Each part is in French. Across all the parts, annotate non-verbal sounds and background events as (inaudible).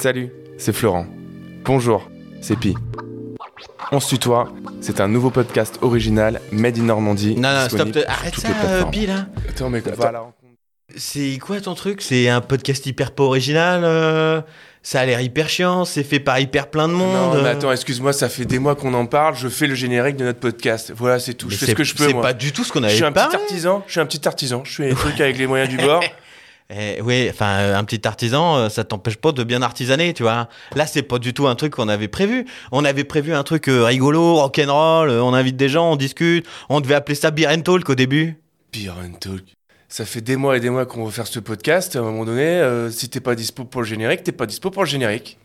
Salut, c'est Florent. Bonjour, c'est Pi. On se tutoie, c'est un nouveau podcast original Made in Normandie. Non, non, stop, sur arrête ça, euh, Pi, là. Attends, mec, Attends. va à la rencontre. C'est quoi ton truc? C'est un podcast hyper pas original euh, Ça a l'air hyper chiant, c'est fait par hyper plein de monde. Non, mais euh. attends, excuse-moi, ça fait des mois qu'on en parle. Je fais le générique de notre podcast. Voilà, c'est tout. Mais je fais ce que je peux, C'est pas du tout ce qu'on Je avait suis un parlé. petit artisan. Je suis un petit artisan. Je fais les trucs avec les moyens du bord. (laughs) Eh, oui, enfin, euh, un petit artisan, euh, ça t'empêche pas de bien artisaner, tu vois. Là, c'est pas du tout un truc qu'on avait prévu. On avait prévu un truc euh, rigolo, rock'n'roll, on invite des gens, on discute. On devait appeler ça Beer and Talk au début. Beer and Talk. Ça fait des mois et des mois qu'on veut faire ce podcast. À un moment donné, euh, si t'es pas dispo pour le générique, t'es pas dispo pour le générique.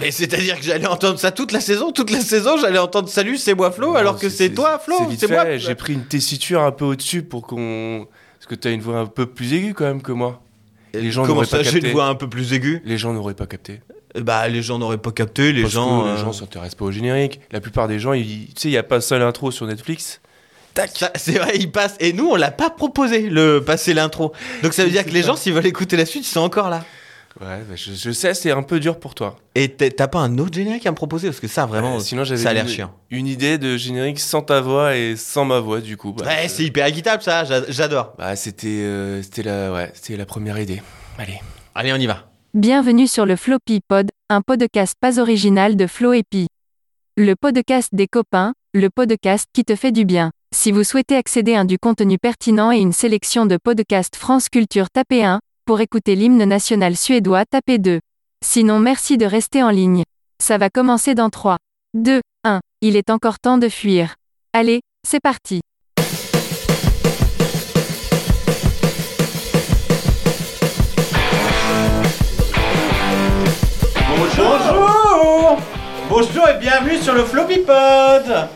Mais c'est-à-dire que j'allais entendre ça toute la saison, toute la saison, j'allais entendre Salut, c'est moi Flo, alors que c'est toi Flo, C'est moi. J'ai pris une tessiture un peu au-dessus pour qu'on. Parce que t'as une voix un peu plus aiguë quand même que moi. Les gens Comment n'auraient ça, pas j'ai capté. une voix un peu plus aiguë Les gens n'auraient pas capté. Euh, Bah, les gens n'auraient pas capté, les Parce gens. que euh, les gens s'intéressent pas au générique. La plupart des gens, ils... tu sais, il y a pas seul intro sur Netflix. Tac. ça, C'est vrai, ils passent. Et nous, on l'a pas proposé, le passer l'intro. Donc ça veut dire que les ça. gens, s'ils veulent écouter la suite, ils sont encore là. Ouais, bah, je, je sais, c'est un peu dur pour toi. Et t'as pas un autre générique à me proposer? Parce que ça, vraiment, sinon, j'avais ça a l'air une, chiant. une idée de générique sans ta voix et sans ma voix, du coup. Bah, Ouais, c'est hyper équitable ça, j'a- j'adore. Bah, c'était, euh, c'était la, ouais, c'était la première idée. Allez. Allez, on y va. Bienvenue sur le Floppy Pod, un podcast pas original de Flo et Pi. Le podcast des copains, le podcast qui te fait du bien. Si vous souhaitez accéder à du contenu pertinent et une sélection de podcasts France Culture, tapez 1. Pour écouter l'hymne national suédois, tapez 2. Sinon, merci de rester en ligne. Ça va commencer dans 3, 2, 1. Il est encore temps de fuir. Allez, c'est parti. Bonjour Bonjour et bienvenue sur le Floppy Pod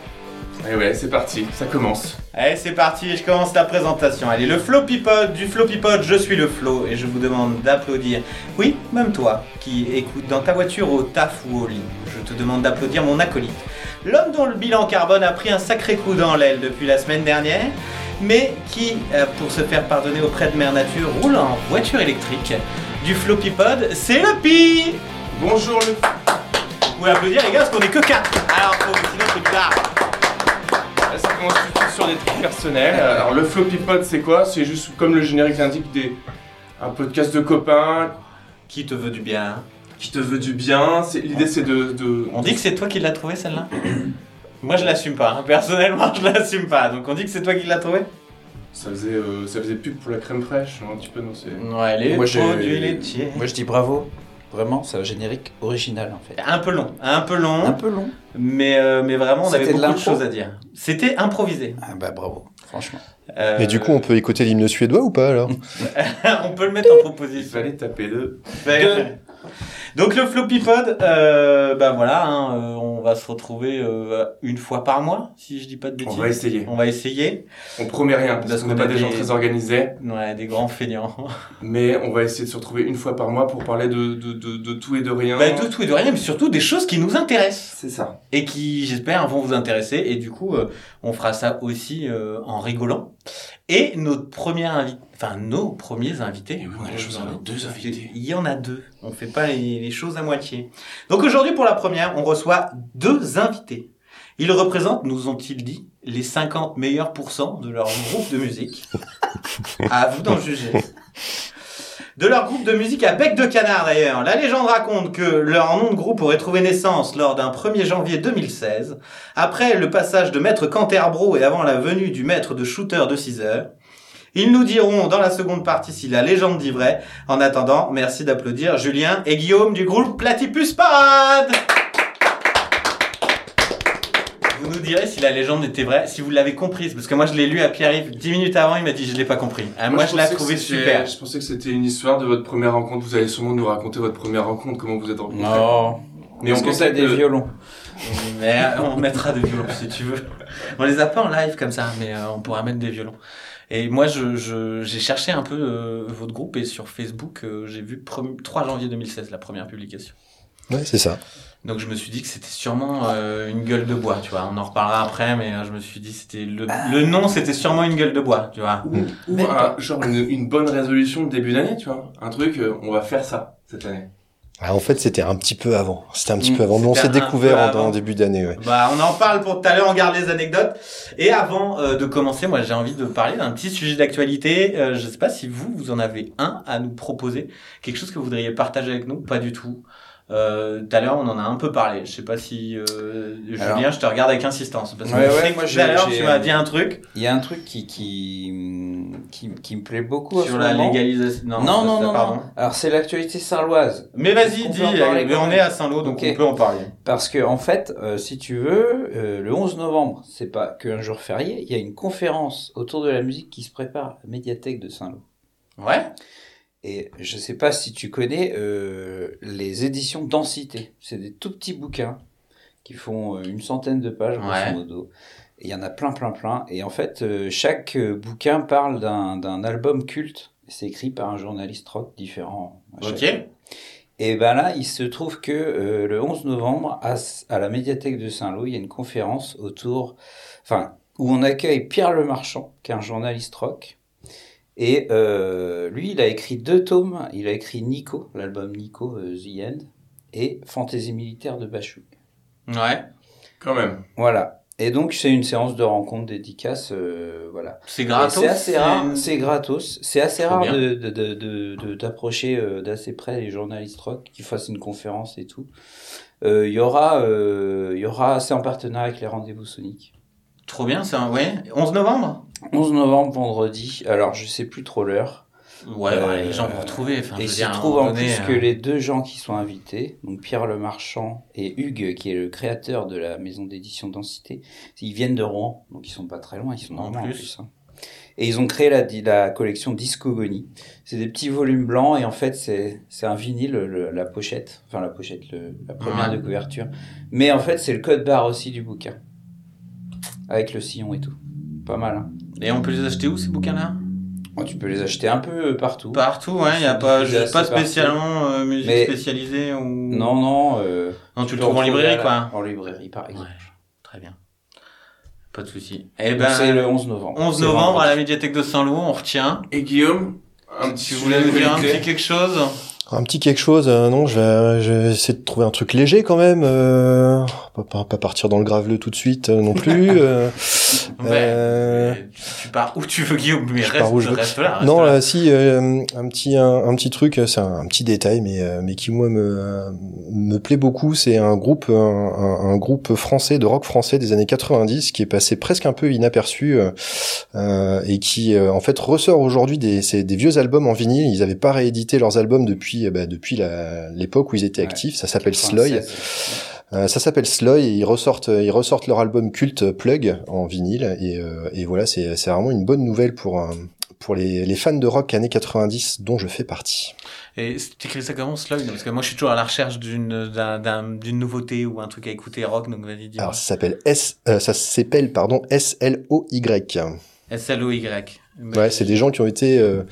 Allez, ouais, c'est parti. Ça commence. Allez, c'est parti, je commence la présentation. Allez, le Floppy Pod, du Floppy Pod, je suis le Flo et je vous demande d'applaudir. Oui, même toi, qui écoute dans ta voiture au taf ou au lit, je te demande d'applaudir mon acolyte. L'homme dont le bilan carbone a pris un sacré coup dans l'aile depuis la semaine dernière, mais qui, euh, pour se faire pardonner auprès de Mère Nature, roule en voiture électrique. Du Floppy Pod, c'est le Pi Bonjour le. Vous pouvez applaudir les gars parce qu'on est que 4 Alors, faut, sinon c'est bizarre. Ça commence tout de suite trucs personnels. Alors, le Floppy Pod, c'est quoi? C'est juste comme le générique l'indique, des... un podcast de copains Qui te veut du bien qui te veut du bien. L'idée, c'est de, de- On dit que c'est toi qui l'as trouvé celle-là? (clears throat) Moi je l'assume pas, hein. personnellement je l'assume pas. Donc on dit que c'est toi qui l'as trouvé? Ça faisait, euh, ça faisait pub pour la crème fraîche, un petit peu, non c'est... Ouais, les Moi, j'ai- produits laitiers. Moi je dis bravo, vraiment, c'est un générique original en fait. Un peu long, un peu long, Un peu long. mais, euh, mais vraiment on avait de beaucoup de choses à dire. C'était improvisé. Ah bah bravo, franchement. Euh, Mais du coup, on peut écouter l'hymne suédois ou pas alors? (laughs) On peut le mettre en Il proposition. fallait taper deux. Donc le Floppy Pod, euh, bah voilà, hein, euh, on va se retrouver euh, une fois par mois, si je dis pas de On bêtises. va essayer. On va essayer. On promet rien, parce Parce qu'on n'est pas des gens très organisés. Ouais, des grands feignants. (laughs) Mais on va essayer de se retrouver une fois par mois pour parler de, de, de, de tout et de rien. Bah, de tout et de rien, mais surtout des choses qui nous intéressent. C'est ça. et qui, j'espère, vont vous intéresser. Et du coup, euh, on fera ça aussi euh, en rigolant. Et notre première invité, enfin nos premiers invités. Et oui, on a la chance d'avoir deux invités. Il y en a deux. On fait pas les, les choses à moitié. Donc aujourd'hui, pour la première, on reçoit deux invités. Ils représentent, nous ont-ils dit, les 50 meilleurs pourcents de leur groupe de musique. (laughs) à vous d'en juger. De leur groupe de musique à bec de canard d'ailleurs. La légende raconte que leur nom de groupe aurait trouvé naissance lors d'un 1er janvier 2016, après le passage de maître Canterbro et avant la venue du maître de shooter de 6 heures. Ils nous diront dans la seconde partie si la légende dit vrai. En attendant, merci d'applaudir Julien et Guillaume du groupe Platypus Parade Direz si la légende était vraie, si vous l'avez comprise, parce que moi je l'ai lu à Pierre-Yves 10 minutes avant, il m'a dit je l'ai pas compris. Ah, moi, je l'ai trouvé super. Je pensais que c'était une histoire de votre première rencontre. Vous allez sûrement nous raconter votre première rencontre, comment vous êtes rencontrés. Non. Mais on t'as des violons (laughs) Mais euh, on mettra des violons si tu veux. On les a pas en live comme ça, mais euh, on pourra mettre des violons. Et moi, je, je, j'ai cherché un peu euh, votre groupe et sur Facebook, euh, j'ai vu premi- 3 janvier 2016 la première publication. Ouais, c'est ça. Donc je me suis dit que c'était sûrement euh, une gueule de bois, tu vois. On en reparlera après, mais euh, je me suis dit c'était le, le nom, c'était sûrement une gueule de bois, tu vois. Ou, ou un- genre une, une bonne résolution de début d'année, tu vois. Un truc, euh, on va faire ça cette année. Ah, en fait, c'était un petit peu avant. C'était un petit Mm, peu avant. Nous, on s'est découvert en, début d'année. Ouais. Bah, on en parle pour tout à l'heure, on garde les anecdotes. Et avant euh, de commencer, moi j'ai envie de parler d'un petit sujet d'actualité. Euh, je sais pas si vous, vous en avez un à nous proposer, quelque chose que vous voudriez partager avec nous, pas du tout. Euh, tout à l'heure, on en a un peu parlé. Je sais pas si euh, Alors- Julien, je te regarde avec insistance parce que Ouais, je ouais, sais que moi, tout à l'heure tu m'as dit un truc Il y a un truc qui, qui, qui, qui me plaît beaucoup. sur la moment. légalisation. Non, Non, non, non. Alors, c'est l'actualité sarloise. Mais vas-y, dis. mais on est à Saint-Lô, donc on peut en parler. Parce que, en fait, euh, si tu veux, euh, le 11 novembre, c'est pas qu'un jour férié, il y a une conférence autour de la musique qui se prépare à la médiathèque de Saint-Lô. Ouais. Et je sais pas si tu connais euh, les éditions Densité. C'est des tout petits bouquins qui font euh, une centaine de pages, grosso modo. Il y en a plein, plein, plein. Et en fait, euh, chaque bouquin parle d'un album culte. C'est écrit par un journaliste rock différent. chaque Ok. et ben là, il se trouve que euh, le 11 novembre, à la médiathèque de Saint-Lô, il y a une conférence autour, enfin, où on accueille Pierre Le Marchand, qui est un journaliste rock. Et euh, lui, il a écrit deux tomes. Il a écrit Nico, l'album Nico, euh, The End, et Fantaisie militaire de Bachou. Ouais. Quand même. Voilà. Et donc, c'est une séance de rencontre dédicace, euh, voilà. C'est gratos. C'est assez rare, c'est gratos. C'est assez rare bien. de, de, de, de, d'approcher euh, d'assez près les journalistes rock qui fassent une conférence et tout. Euh, Il y aura, euh, il y aura, c'est en partenariat avec les rendez-vous Sonic. Trop bien, c'est un. Ouais. 11 novembre? 11 novembre, vendredi. Alors, je sais plus trop l'heure. Ouais, Euh, ouais, les gens vont retrouver. Enfin, et je il se trouve en donné, plus euh, que les deux gens qui sont invités, donc Pierre Le Marchand et Hugues, qui est le créateur de la maison d'édition Densité, ils viennent de Rouen, donc ils sont pas très loin, ils sont En plus. plus. hein. Et ils ont créé la, la collection Discogonie. C'est des petits volumes blancs et en fait c'est c'est un vinyle, le- la pochette, enfin la pochette, le- la première Ouais. de couverture. Mais en fait c'est le code barre aussi du bouquin, avec le sillon et tout. Pas mal. Hein. Et on peut les acheter où ces bouquins-là? Oh, tu peux les acheter un peu partout. Partout, ouais. Il y a pas, je- pas spécialement euh, musique Mais- spécialisée ou. Non non. Euh, Non, tu le trouves en librairie, quoi. En librairie par exemple. Ouais. Très bien. Pas de souci. Eh ben, c'est le 11 novembre. 11 C'est novembre à la médiathèque de Saint-Lô, on retient. Et Guillaume, un petit Tu voulais nous dire un petit quelque chose? Un petit quelque chose, euh, non, je vais, je vais essayer de trouver un truc léger quand même. Euh, pas, pas, pas partir dans le graveleux tout de suite euh, non plus. euh, (laughs) Ouais. Euh, Tu, pars où tu veux, Guillaume, mais je reste, pars où je veux. reste là. reste non, là. euh, si euh, un petit un, un petit truc, c'est un, un petit détail, mais mais qui moi me me plaît beaucoup. C'est un groupe un, groupe français de rock français des années 90 qui est passé presque un peu inaperçu et qui euh, en fait ressort aujourd'hui des des vieux albums en vinyle. Ils avaient pas réédité leurs albums depuis bah, depuis l'époque où ils étaient Ouais. actifs. Ça s'appelle Sloy. 96. Euh, ça s'appelle Sloy et ils ressortent, ils ressortent leur album culte Plug en vinyle et, euh, et voilà, c'est vraiment une bonne nouvelle pour pour les, les fans de rock années 90 dont je fais partie. Et t'écris ça comment, Slug Parce que moi, je suis toujours à la recherche d'une d'un- d'un- d'une nouveauté ou un truc à écouter rock, donc vas-y, dis-moi. Alors ça s'appelle S, euh, ça s'appelle pardon S L O Y. S-L-O-Y. Ouais, c'est des gens qui ont été euh,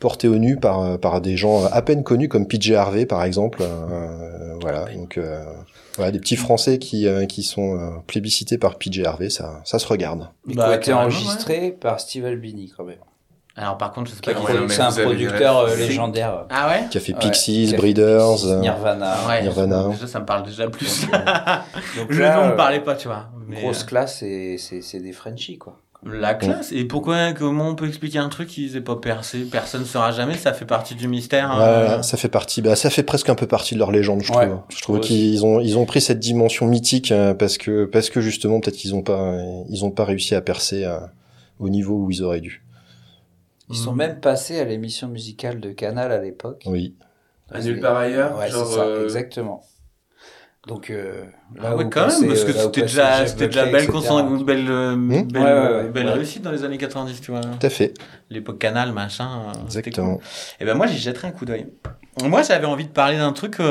portés au nu par euh, par des gens à peine connus comme PJ Harvey par exemple. Euh, voilà, donc euh, voilà des petits Français qui euh, qui sont euh, plébiscités par PJ Harvey, ça ça se regarde. Mais Bah, qui a été carrément, enregistré par Steve Albini quand même. Alors, par contre, je sais pas qui c'est un producteur euh, légendaire. Ah ouais Qui a fait Ouais, Pixies, qui a fait Breeders. Pixies, euh, Nirvana. Ouais, Nirvana. Déjà, ça me parle déjà plus. Donc (laughs) le là, nom euh, me parlait pas, tu vois. Mais, Grosse classe et c'est c'est des Frenchies quoi. La classe. Et pourquoi, comment on peut expliquer un truc qui n'est pas percé Personne ne saura jamais, ça fait partie du mystère. Voilà, euh. ça fait partie, bah, ça fait presque un peu partie de leur légende, je Ouais. trouve. Je trouve qu'ils ont, ils ont pris cette dimension mythique euh, parce que, parce que justement, peut-être qu'ils ont pas, ils ont pas réussi à percer euh, au niveau où ils auraient dû. Ils sont même passés à l'émission musicale de Canal à l'époque. Oui. À nulle part ailleurs. Ouais, genre, ça, euh, exactement. Donc euh, Ah ouais, où quand même, parce que euh, là c'était déjà, c'était déjà belle, belle, euh, belle, Ouais, ouais, ouais. belle Ouais. réussite dans les années 90, tu vois. Tout à fait. L'époque Canal, machin. euh, Exactement. cool. Et ben moi, j'y jetterai un coup d'œil. Moi, j'avais envie de parler d'un truc, euh,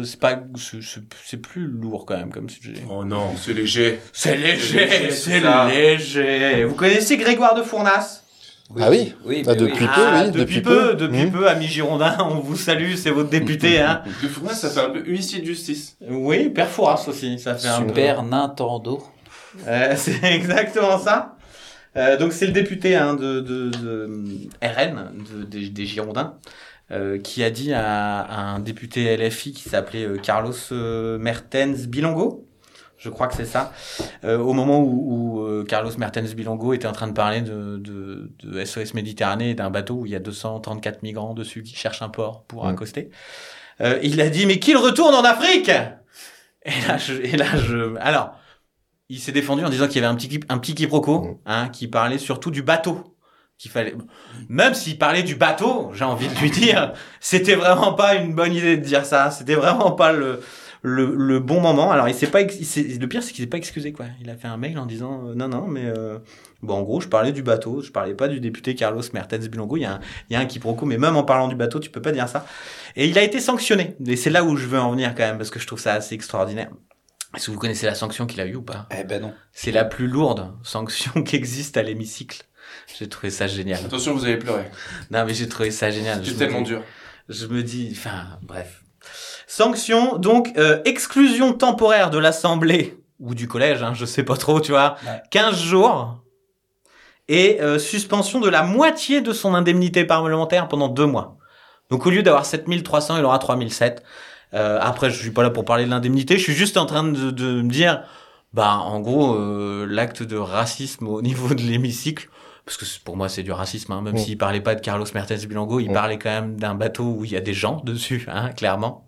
euh, c'est pas, c'est- plus lourd quand même comme sujet. Oh non, c'est léger. C'est léger, léger, c'est ça. léger. Vous connaissez Grégoire de Fournas? Ah oui Oui, Ah, mais depuis oui. peu, Ah, oui, depuis, depuis peu, peu. depuis peu, ami Girondin, on vous salue, c'est votre député, (laughs) hein. De Fournas, ça fait un peu huissier de justice. Oui, Père Fouras aussi, ça fait un peu. Super Nintendo. Euh, (laughs) c'est exactement ça. Euh, donc c'est le député hein, de, de, de RN, de- des, des Girondins, euh, qui a dit à, à un député LFI qui s'appelait euh, Carlos euh, Mertens Bilongo, je crois que c'est ça, euh, au moment où, où, euh, Carlos Mertens Bilongo était en train de parler de, de, de SOS Méditerranée et d'un bateau où il y a 234 migrants dessus qui cherchent un port pour accoster. Euh, il a dit mais qu'il retourne en Afrique! Et là je, et là je, alors il s'est défendu en disant qu'il y avait un petit un petit quiproquo hein, qui parlait surtout du bateau qu'il fallait. Même s'il parlait du bateau j'ai envie de lui dire c'était vraiment pas une bonne idée de dire ça c'était vraiment pas le le, le bon moment alors il s'est pas il le pire c'est qu'il s'est pas excusé quoi il a fait un mail en disant euh, non non mais euh, bon en gros je parlais du bateau je parlais pas du député Carlos Mertens Bilongo il y a un, il y a un quiproquo mais même en parlant du bateau tu peux pas dire ça et il a été sanctionné et c'est là où je veux en venir quand même parce que je trouve ça assez extraordinaire est-ce que vous connaissez la sanction qu'il a eue ou pas? Eh ben non. c'est la plus lourde sanction (laughs) qui existe à l'hémicycle. J'ai trouvé ça génial. Attention, vous allez pleurer. Non, mais j'ai trouvé ça génial. C'est me tellement dis- dur. Je me dis, enfin, bref. Sanction, donc, euh, exclusion temporaire de l'Assemblée ou du collège, hein, je sais pas trop, tu vois. Ouais. 15 jours. Et euh, suspension de la moitié de son indemnité parlementaire pendant deux mois. Donc, au lieu d'avoir 7300, il aura 3007. Euh, après, je suis pas là pour parler de l'indemnité, je suis juste en train de, de me dire, bah, en gros, euh, l'acte de racisme au niveau de l'hémicycle, parce que pour moi c'est du racisme, hein, même Mm. s'il parlait pas de Carlos Mertens Bilango, il Mm. parlait quand même d'un bateau où il y a des gens dessus, hein, clairement.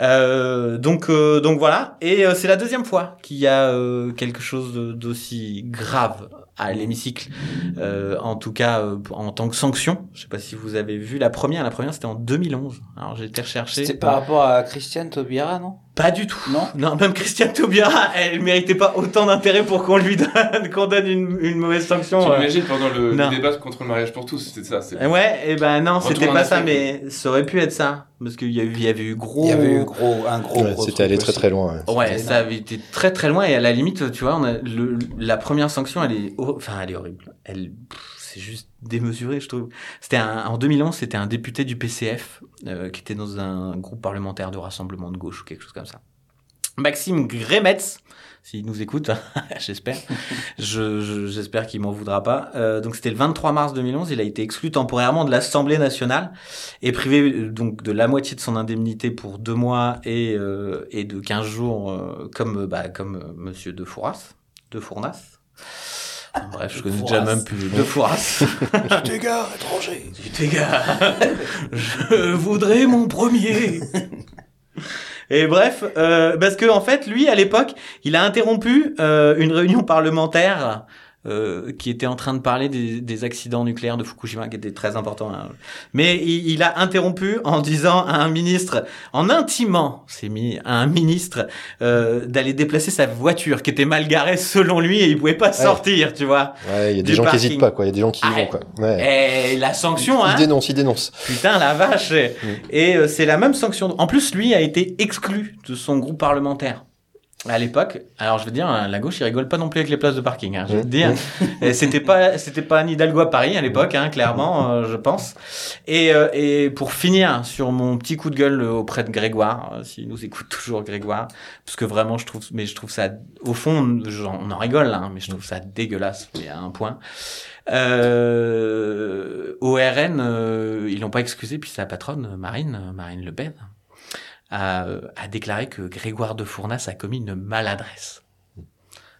Euh, donc, euh, donc voilà. Et euh, c'est la deuxième fois qu'il y a euh, quelque chose d'aussi grave à l'hémicycle, euh, en tout cas euh, en tant que sanction. Je sais pas si vous avez vu la première. La première c'était en 2011. Alors j'ai été recherché. C'était par rapport à Christiane Taubira, non? Pas du tout. Non? Non, même Christiane Taubira, elle méritait pas autant d'intérêt pour qu'on lui donne, qu'on donne une, une mauvaise sanction. euh. J'imagine pendant le, débat contre le mariage pour tous, c'était ça. c'est- Ouais, et ben non, Retour c'était pas ça, mais ça aurait pu être ça. Parce qu'il y, a eu- il y avait eu gros. Il y avait eu gros, un gros. Ouais, gros C'était allé très très loin. ouais. Ouais, ça avait été très très loin et à la limite, tu vois, on a le, la première sanction, elle est, hor- enfin, elle est horrible. Elle, c'est juste démesuré, je trouve. C'était en 2011, c'était un député du PCF euh, qui était dans un groupe parlementaire de rassemblement de gauche ou quelque chose comme ça. Maxime Grémetz, s'il nous écoute, (laughs) j'espère. Je, je- j'espère qu'il m'en voudra pas. Euh, donc c'était le 23 mars 2011. Il a été exclu temporairement de l'Assemblée nationale et privé euh, donc de la moitié de son indemnité pour deux mois et de 15 jours comme bah Monsieur de Fourras, de Fournas. Bref, je connais déjà même plus de Fourras. Des gars, étrangers. Les (laughs) gars, (laughs) je voudrais mon premier. Et bref, euh, parce que en fait, lui, à l'époque, il a interrompu euh, une réunion parlementaire euh, qui était en train de parler des, des accidents nucléaires de Fukushima, qui était très important. hein. Mais il, il a interrompu en disant à un ministre, en intimant, c'est mis à un ministre, euh, d'aller déplacer sa voiture qui était mal garée selon lui et il pouvait pas sortir, tu vois. Ouais, il y a des gens qui hésitent pas, quoi. Il y a des gens qui y Ah, vont, quoi. Ouais. Et la sanction, hein. Ils dénoncent, ils dénoncent. Putain, la vache Et euh, c'est la même sanction. En plus, lui a été exclu de son groupe parlementaire. À l'époque, alors je veux dire, la gauche, il rigole pas non plus avec les places de parking. Hein, je veux dire, (laughs) c'était pas, c'était pas Anne Hidalgo à Paris à l'époque, hein, clairement, euh, je pense. Et, euh, et pour finir sur mon petit coup de gueule euh, auprès de Grégoire, euh, s'il nous écoute toujours Grégoire, parce que vraiment, je trouve, mais je trouve ça, au fond, on en rigole, hein, mais je trouve ça dégueulasse, mais à un point. Euh, au RN, euh, ils l'ont pas excusé, puis sa patronne, Marine, Marine Le Pen, a, euh, a déclaré que Grégoire de Fournas a commis une maladresse.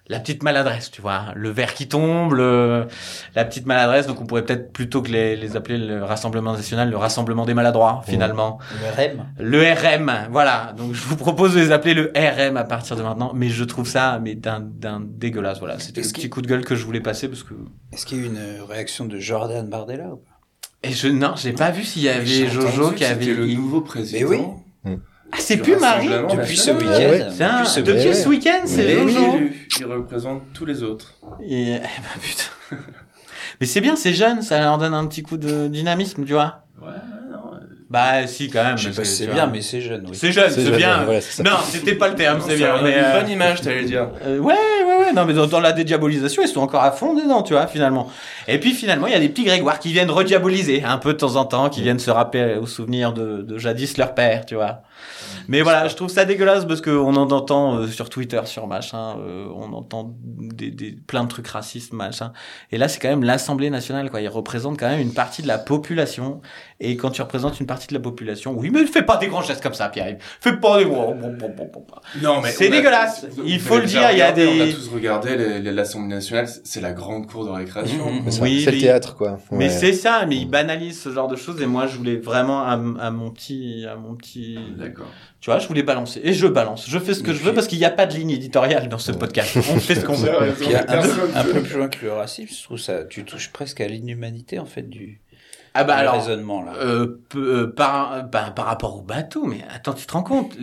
La petite maladresse, tu vois, le verre qui tombe, le, la petite maladresse, donc on pourrait peut-être plutôt que les, les appeler le Rassemblement National, le Rassemblement des Maladroits, finalement. Le REM. Le RM, voilà. Donc je vous propose de les appeler le RM à partir de maintenant, mais je trouve ça mais d'un d'un dégueulasse. Voilà, c'était le petit qu'il- coup de gueule que je voulais passer parce que Est-ce qu'il y a eu une euh, réaction de Jordan Bardella ou pas? Et je non, j'ai pas vu s'il y avait Jojo qui avait c'était le nouveau président. Mais oui. Ah, c'est plus Marie Depuis ce week-end. Depuis ce week-end. ce week-end, c'est il représente tous les autres. Et, (laughs) eh ben, putain. Mais c'est bien, c'est jeune, ça leur donne un petit coup de dynamisme, tu vois. Ouais. Bah si quand même. Je sais pas si c'est bien, mais c'est jeune, oui. C'est jeune, c'est bien. ouais. Non, c'était pas le terme, c'est bien. une Mais, euh, bonne image, t'allais dire. (laughs) euh, ouais, ouais, ouais, non, mais dans, dans la dédiabolisation, ils sont encore à fond dedans, tu vois, finalement. Et puis finalement, il y a des petits Grégoire qui viennent rediaboliser un peu de temps en temps, qui viennent se rappeler au souvenir de, de jadis leur père, tu vois. Mais voilà, je trouve ça dégueulasse parce qu'on en entend euh, sur Twitter, sur machin, euh, on entend des, des, plein de trucs racistes, machin. Et là, c'est quand même l'Assemblée nationale, quoi. Ils représentent quand même une partie de la population. Et quand tu représentes une partie de la population, oui, mais fais pas des grands gestes comme ça, Pierre. Fais pas des gros. bon, bon, bon, bon. Non, mais C'est a- dégueulasse. Il faut le dire, il y a des- On a tous regardé l'Assemblée nationale, c'est la grande cour de récréation. Mhm. C'est Oui, c'est le théâtre, quoi. Mais c'est ça, mais ils banalisent ce genre de choses. Et moi, je voulais vraiment à mon petit, à mon petit, D'accord. Tu vois, je voulais balancer. Et je balance. Je fais ce que Et je puis- veux parce qu'il n'y a pas de ligne éditoriale dans ce podcast. (laughs) On fait ce qu'on veut. avez raison, Puis, un, peu plus loin que le racisme, je trouve ça, tu touches presque à l'inhumanité en fait du, Ah bah du alors, raisonnement là. euh, euh, par, bah, par rapport au bateau, mais attends, tu te rends compte,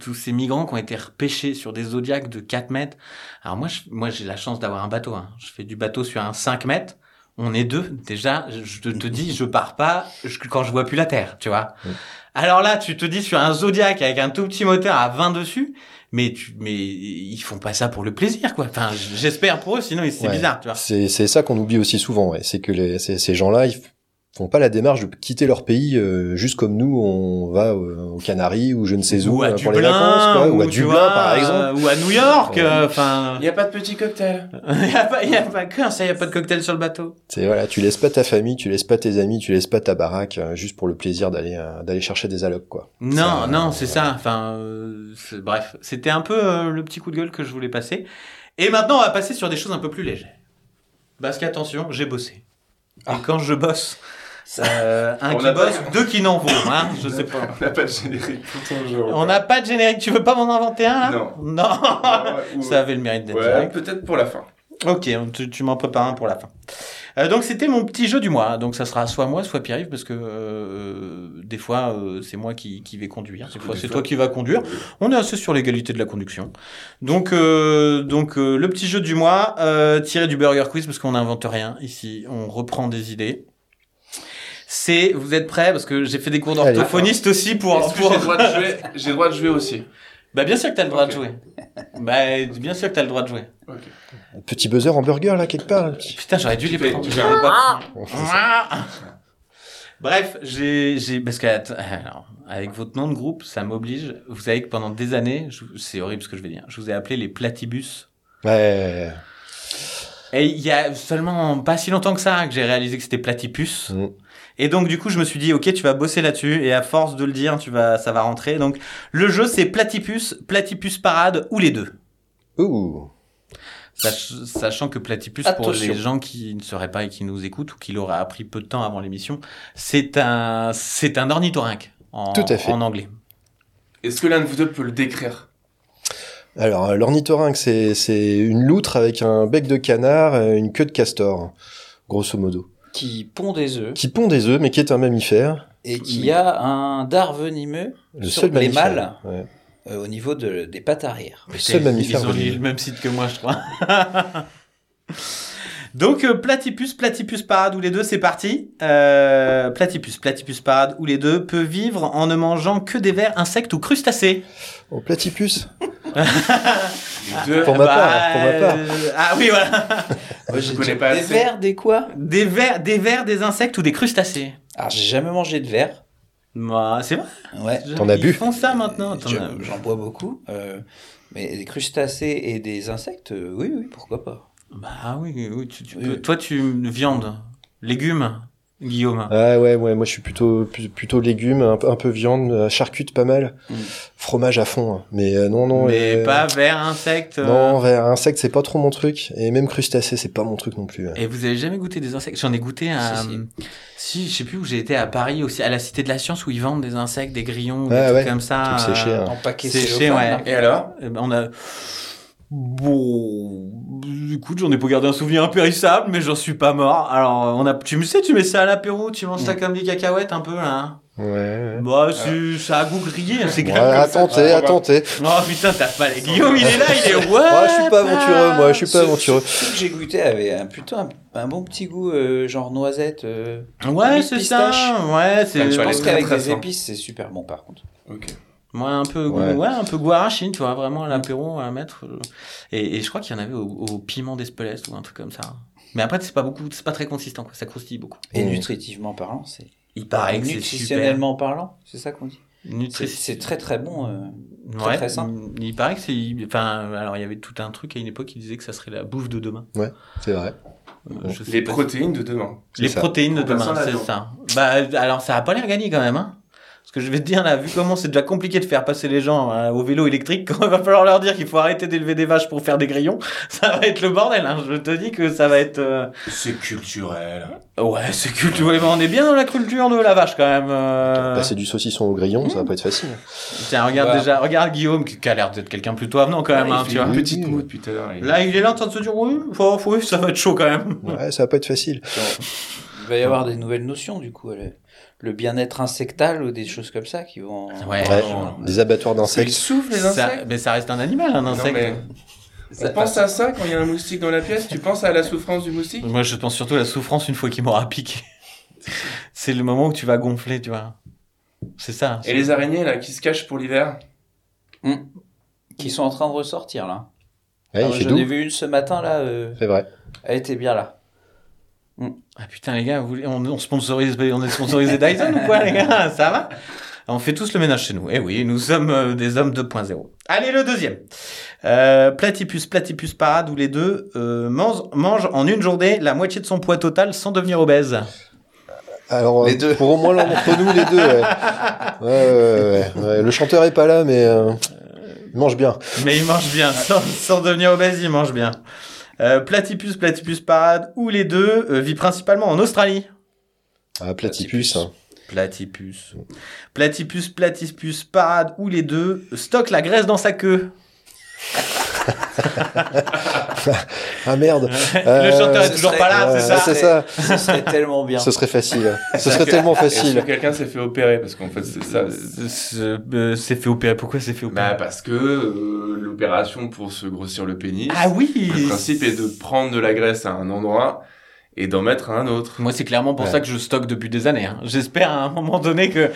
tous ces migrants qui ont été repêchés sur des zodiacs de 4 mètres. Alors moi, je- moi j'ai la chance d'avoir un bateau. Hein. Je fais du bateau sur un 5 mètres. On est deux. Déjà, je je te, te dis, je pars pas je- quand je vois plus la terre, tu vois. Ouais. Alors là, tu te dis sur un Zodiac avec un tout petit moteur à 20 dessus, mais tu, mais ils font pas ça pour le plaisir, quoi. Enfin, j'espère pour eux, sinon c'est Ouais. bizarre, tu vois. C'est c'est ça qu'on oublie aussi souvent, ouais. C'est que les, ces, ces gens-là, ils font pas la démarche de quitter leur pays euh, juste comme nous, on va euh, aux Canaries ou je ne sais où ou à euh, pour Dublin, les vacances, quoi, ou à Dublin vois, par exemple. ou à New York, euh, enfin. Il n'y a pas de petit cocktail. (laughs) Il y a pas, il y a pas que ça, il y a pas de cocktail sur le bateau. C'est voilà, tu laisses pas ta famille, tu laisses pas tes amis, tu laisses pas ta baraque euh, juste pour le plaisir d'aller euh, d'aller chercher des allocs quoi. Non, Ça, non, euh, c'est ça. Enfin, euh, bref, c'était un peu euh, le petit coup de gueule que je voulais passer. Et maintenant, on va passer sur des choses un peu plus légères. Parce qu'attention, j'ai bossé. Et quand je bosse, euh, un On qui pas- bosse, deux qui n'en vaut, hein, je sais pas. On n'a pas de générique pour ton jour. On n'a pas de générique. Tu veux pas m'en inventer un là Non. Non. Ouais, Ça avait le mérite d'être Ouais, peut-être pour la fin. Ok, tu, tu m'en prépares un pour la fin. Euh, donc c'était mon petit jeu du mois. Donc ça sera soit moi, soit Pierre-Yves, parce que euh, des fois euh, c'est moi qui, qui vais conduire, des fois c'est toi qui vas conduire. On est assez sur l'égalité de la conduction. Donc euh, donc euh, le petit jeu du mois euh, tiré du Burger Quiz parce qu'on n'invente rien ici, on reprend des idées. C'est, vous êtes prêts? Parce que j'ai fait des cours d'orthophoniste aussi pour. Est-ce que pour... j'ai le droit de jouer? (laughs) J'ai le droit de jouer aussi. Bah bien sûr que t'as le droit de jouer. Bah bien sûr que t'as le droit de jouer. Petit buzzer en burger là quelque part. là, Putain, j'aurais dû les prendre. pas. (laughs) Bref, j'ai, j'ai, parce que, alors, avec votre nom de groupe, ça m'oblige. Vous savez que pendant des années, je- c'est horrible ce que je vais dire, je vous ai appelé les platibus. Ouais. Et il y a seulement pas si longtemps que ça que j'ai réalisé que c'était platipus. Mm. Et donc, du coup, je me suis dit, ok, tu vas bosser là-dessus, et à force de le dire, tu vas, ça va rentrer. Donc, le jeu, c'est platipus, platipus parade, ou les deux. Ouh. Sach- Sachant que Platypus, Attention. pour les gens qui ne seraient pas et qui nous écoutent ou qui l'auraient appris peu de temps avant l'émission, c'est un, c'est un ornithorynque en, Tout à fait. en anglais. Est-ce que l'un de vous deux peut le décrire? Alors, euh, l'ornithorynque, c'est, c'est une loutre avec un bec de canard, euh, une queue de castor, grosso modo. Qui pond des œufs Qui pond des œufs, mais qui est un mammifère. et qui a un dard venimeux Le sur seul les mâles Ouais. euh, au niveau de, des pattes arrière. Le seul mammifère Ils ont le même site que moi, je crois. (laughs) Donc, euh, Platypus, Platypus parade ou les deux, c'est parti. Euh, Platypus, Platypus parade ou les deux peut vivre en ne mangeant que des vers, insectes ou crustacés. Oh, platypus. Deux. (laughs) Pour ma Bah, part, pour ma part. euh, ah oui, voilà. (laughs) Moi, je connais pas des assez. vers, des quoi? Des vers, des vers, des insectes ou des crustacés. Alors, j'ai jamais mangé de vers. Bah, c'est vrai. Ouais. T'en as Ils bu font ça maintenant. J'en bois beaucoup. euh, mais des crustacés et des insectes, euh, oui, oui, pourquoi pas. Bah oui, oui, tu, tu Oui, peux- oui. Toi, tu viande, légumes, Guillaume. Ah ouais, ouais, moi je suis plutôt plutôt légumes, un, peu- un peu viande, euh, charcute pas mal, Mm. fromage à fond. hein. Mais euh, non, non. mais euh, pas vers, insectes. euh, Non, vers insectes c'est pas trop mon truc, et même crustacés c'est pas mon truc non plus. Et vous avez jamais goûté des insectes? J'en ai goûté à. Si, si. Si, je sais plus où j'ai été à Paris aussi, à la Cité de la Science où ils vendent des insectes, des grillons, des Ah trucs comme ça. trucs séchés, euh, hein. En paquet chez, ouais. Et alors? Eh ben, on a. Bon, écoute, j'en ai pas gardé un souvenir impérissable, mais j'en suis pas mort. Alors, on a, tu me sais, tu mets ça à l'apéro, tu manges ça Mm. comme des cacahuètes un peu là. hein. Ouais. ouais. Bah, c'est- ça a goût grillé, c'est Ouais, grave. à tenter, à tenter. Oh putain, t'as pas les Guillaume, il est là, il est ouais. Moi, je suis pas aventureux, moi, je suis pas Ce- aventureux. Ce, ce que j'ai goûté avait un, plutôt un, un bon petit goût, euh, genre noisette. euh, Ouais, c'est ça. Ouais, c'est. Ouais, tu Je pense qu'avec des épices, c'est super bon par contre. Ok. Moi, un peu, Ouais. ouais. un peu goût arachide, tu vois, vraiment à l'apéro à mettre. Et, et je crois qu'il y en avait au, au piment d'Espelette ou un truc comme ça. Mais après, c'est pas beaucoup, c'est pas très consistant, quoi. Ça croustille beaucoup. Et nutritivement parlant, c'est. Il paraît que c'est super. Nutritionnellement parlant, c'est ça qu'on dit. C'est Nutri- c'est très très bon. euh. très, ouais, très. Il, paraît que c'est, enfin, alors il y avait tout un truc à une époque qui disait que ça serait la bouffe de demain. C'est vrai. Euh, Ouais. Les protéines de demain. Les ça. protéines de demain, c'est ça. Bah, alors ça a pas l'air gagné quand même, hein. Parce que je vais te dire là, vu comment c'est déjà compliqué de faire passer les gens euh, au vélo électrique, (laughs) quand il va falloir leur dire qu'il faut arrêter d'élever des vaches pour faire des grillons, (laughs) ça va être le bordel. Hein. Je te dis que ça va être. euh, C'est culturel. Ouais, c'est culturel. On est bien dans la culture de la vache quand même. euh. Passer du saucisson au grillon, ça va pas être facile. Tiens, regarde déjà, regarde Guillaume qui a l'air d'être quelqu'un plutôt avenant quand même, Ouais, hein, il tu fait vois. une petite oui. moue depuis tout à l'heure. Là, il est là en train de se dire oui, faut- faut- oui, ça va être chaud quand même. Ouais, ça va pas être facile. (laughs) Il va y avoir des nouvelles notions du coup. Le, le bien-être insectal ou des choses comme ça qui vont. Ouais. Des abattoirs Ils d'insectes. soufflent les Ça, insectes. mais ça reste un animal, un Non, insecte. mais Ça- on pense à ça quand il y a un moustique dans la pièce. Tu penses à la souffrance du moustique Moi, je pense surtout à la souffrance une fois qu'il m'aura piqué. (laughs) c'est le moment où tu vas gonfler, tu vois. C'est ça. Et les araignées là qui se cachent pour l'hiver Qui sont en train de ressortir là. Ouais, Alors, J'en ai vu une ce matin là. euh, C'est vrai. elle était bien là. Ah putain, les gars, vous voulez- on, on sponsorise, on est sponsorisé Dyson ou quoi, les gars? (laughs) Ça va? On fait tous le ménage chez nous. Eh oui, nous sommes euh, des hommes 2.0. Allez, le deuxième. Euh, platypus, platypus parade, où les deux euh, mangent, mangent en une journée la moitié de son poids total sans devenir obèse. Alors, Les deux. pour au moins l'un d'entre nous, les deux. (laughs) Ouais. Ouais, ouais, ouais, ouais. Le chanteur est pas là, mais euh, il mange bien. Mais il mange bien, sans, sans devenir obèse, il mange bien. Euh, platypus, platypus parade, où les deux euh, vit principalement en Australie. Ah, platypus. hein. Platypus. Platypus, platypus parade, où les deux stockent la graisse dans sa queue. Ah merde. le Euh, chanteur est ce toujours serait- pas là, c'est ça c'est ça. Ce serait tellement bien. Ce serait facile. (laughs) Ce serait tellement facile. que quelqu'un s'est fait opérer Parce qu'en fait, c'est ça. Euh, c'est fait opérer. Pourquoi c'est fait opérer Bah, parce que euh, l'opération pour se grossir le pénis, Ah oui le principe est de prendre de la graisse à un endroit et d'en mettre à un autre. Moi, c'est clairement pour Ouais. ça que je stocke depuis des années. hein. J'espère à un moment donné que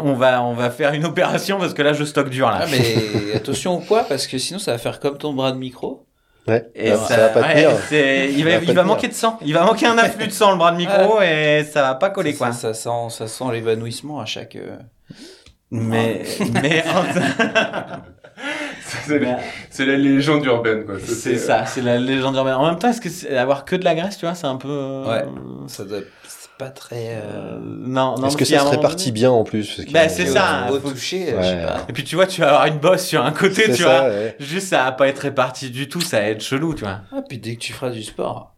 on va on va faire une opération parce que là, je stocke dur là. Ah, mais attention au poids parce que sinon ça va faire comme ton bras de micro. Ouais. Et ça, ça va pas ouais, tenir. il va, va il va manquer de sang. Il va manquer un afflux de sang, le bras de micro, et ça va pas coller, ça, quoi. Ça, ça sent, ça sent l'évanouissement à chaque. euh, Mais, mais, (laughs) (laughs) C'est la, légende urbaine, quoi. C'est ça, c'est la légende urbaine. En même temps, est-ce que c'est- avoir que de la graisse, tu vois, c'est un peu. euh, Ouais. Ça doit. C'est pas très. euh, Euh... non, non. Est-ce que ça se répartit donné- bien en plus parce Bah, c'est ça. Au faut- toucher, Ouais. je sais pas. Et puis tu vois, tu vas avoir une bosse sur un côté, C'est tu ça, vois. ouais. Juste, ça va pas être réparti du tout, ça va être chelou, tu vois. Ah, puis dès que tu feras du sport,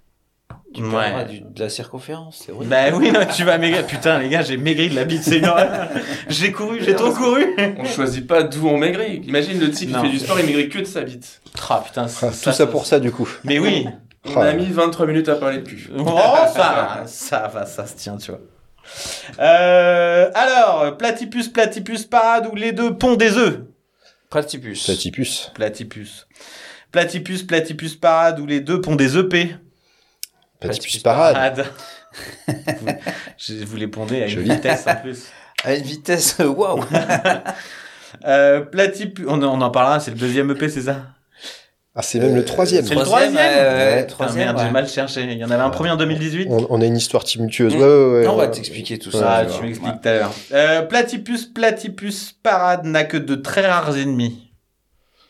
tu Ouais. du, de la circonférence, c'est vrai. Bah oui, non, tu vas maigrir. Putain, les gars, j'ai maigri de la bite, c'est horreur. J'ai couru, j'ai trop couru. On choisit pas d'où on maigrit. Imagine le type, Non. il fait du sport, il maigrit que de sa bite. Ah putain, Ah, tout ça pour ça du coup. Mais oui. On a mis 23 minutes à parler de cul. Oh, ça, va, ça va, ça se tient, tu vois. Euh, alors, platypus, platypus parade, où les deux pondent des œufs? Platypus. Platypus. Platypus. Platypus, platypus parade, où les deux pondent des EP. Platypus parade. Parade. (laughs) vous, je vous les pondez à une Joli. vitesse en plus. À une vitesse, (laughs) waouh! (laughs) Euh, platypus, on, on en parlera, c'est le deuxième EP, c'est ça? Ah, c'est même le troisième. C'est le Troisième, troisième? ouais, ouais, Putain, troisième, merde, ouais. j'ai mal cherché. Il y en avait un premier en 2018. On, on a une histoire tumultueuse. Mm. Ouais, ouais, ouais. on va ouais. t'expliquer tout Ouais, ça. Ah, tu m'expliques tout à l'heure. Euh, platypus, platypus parade n'a que de très rares ennemis.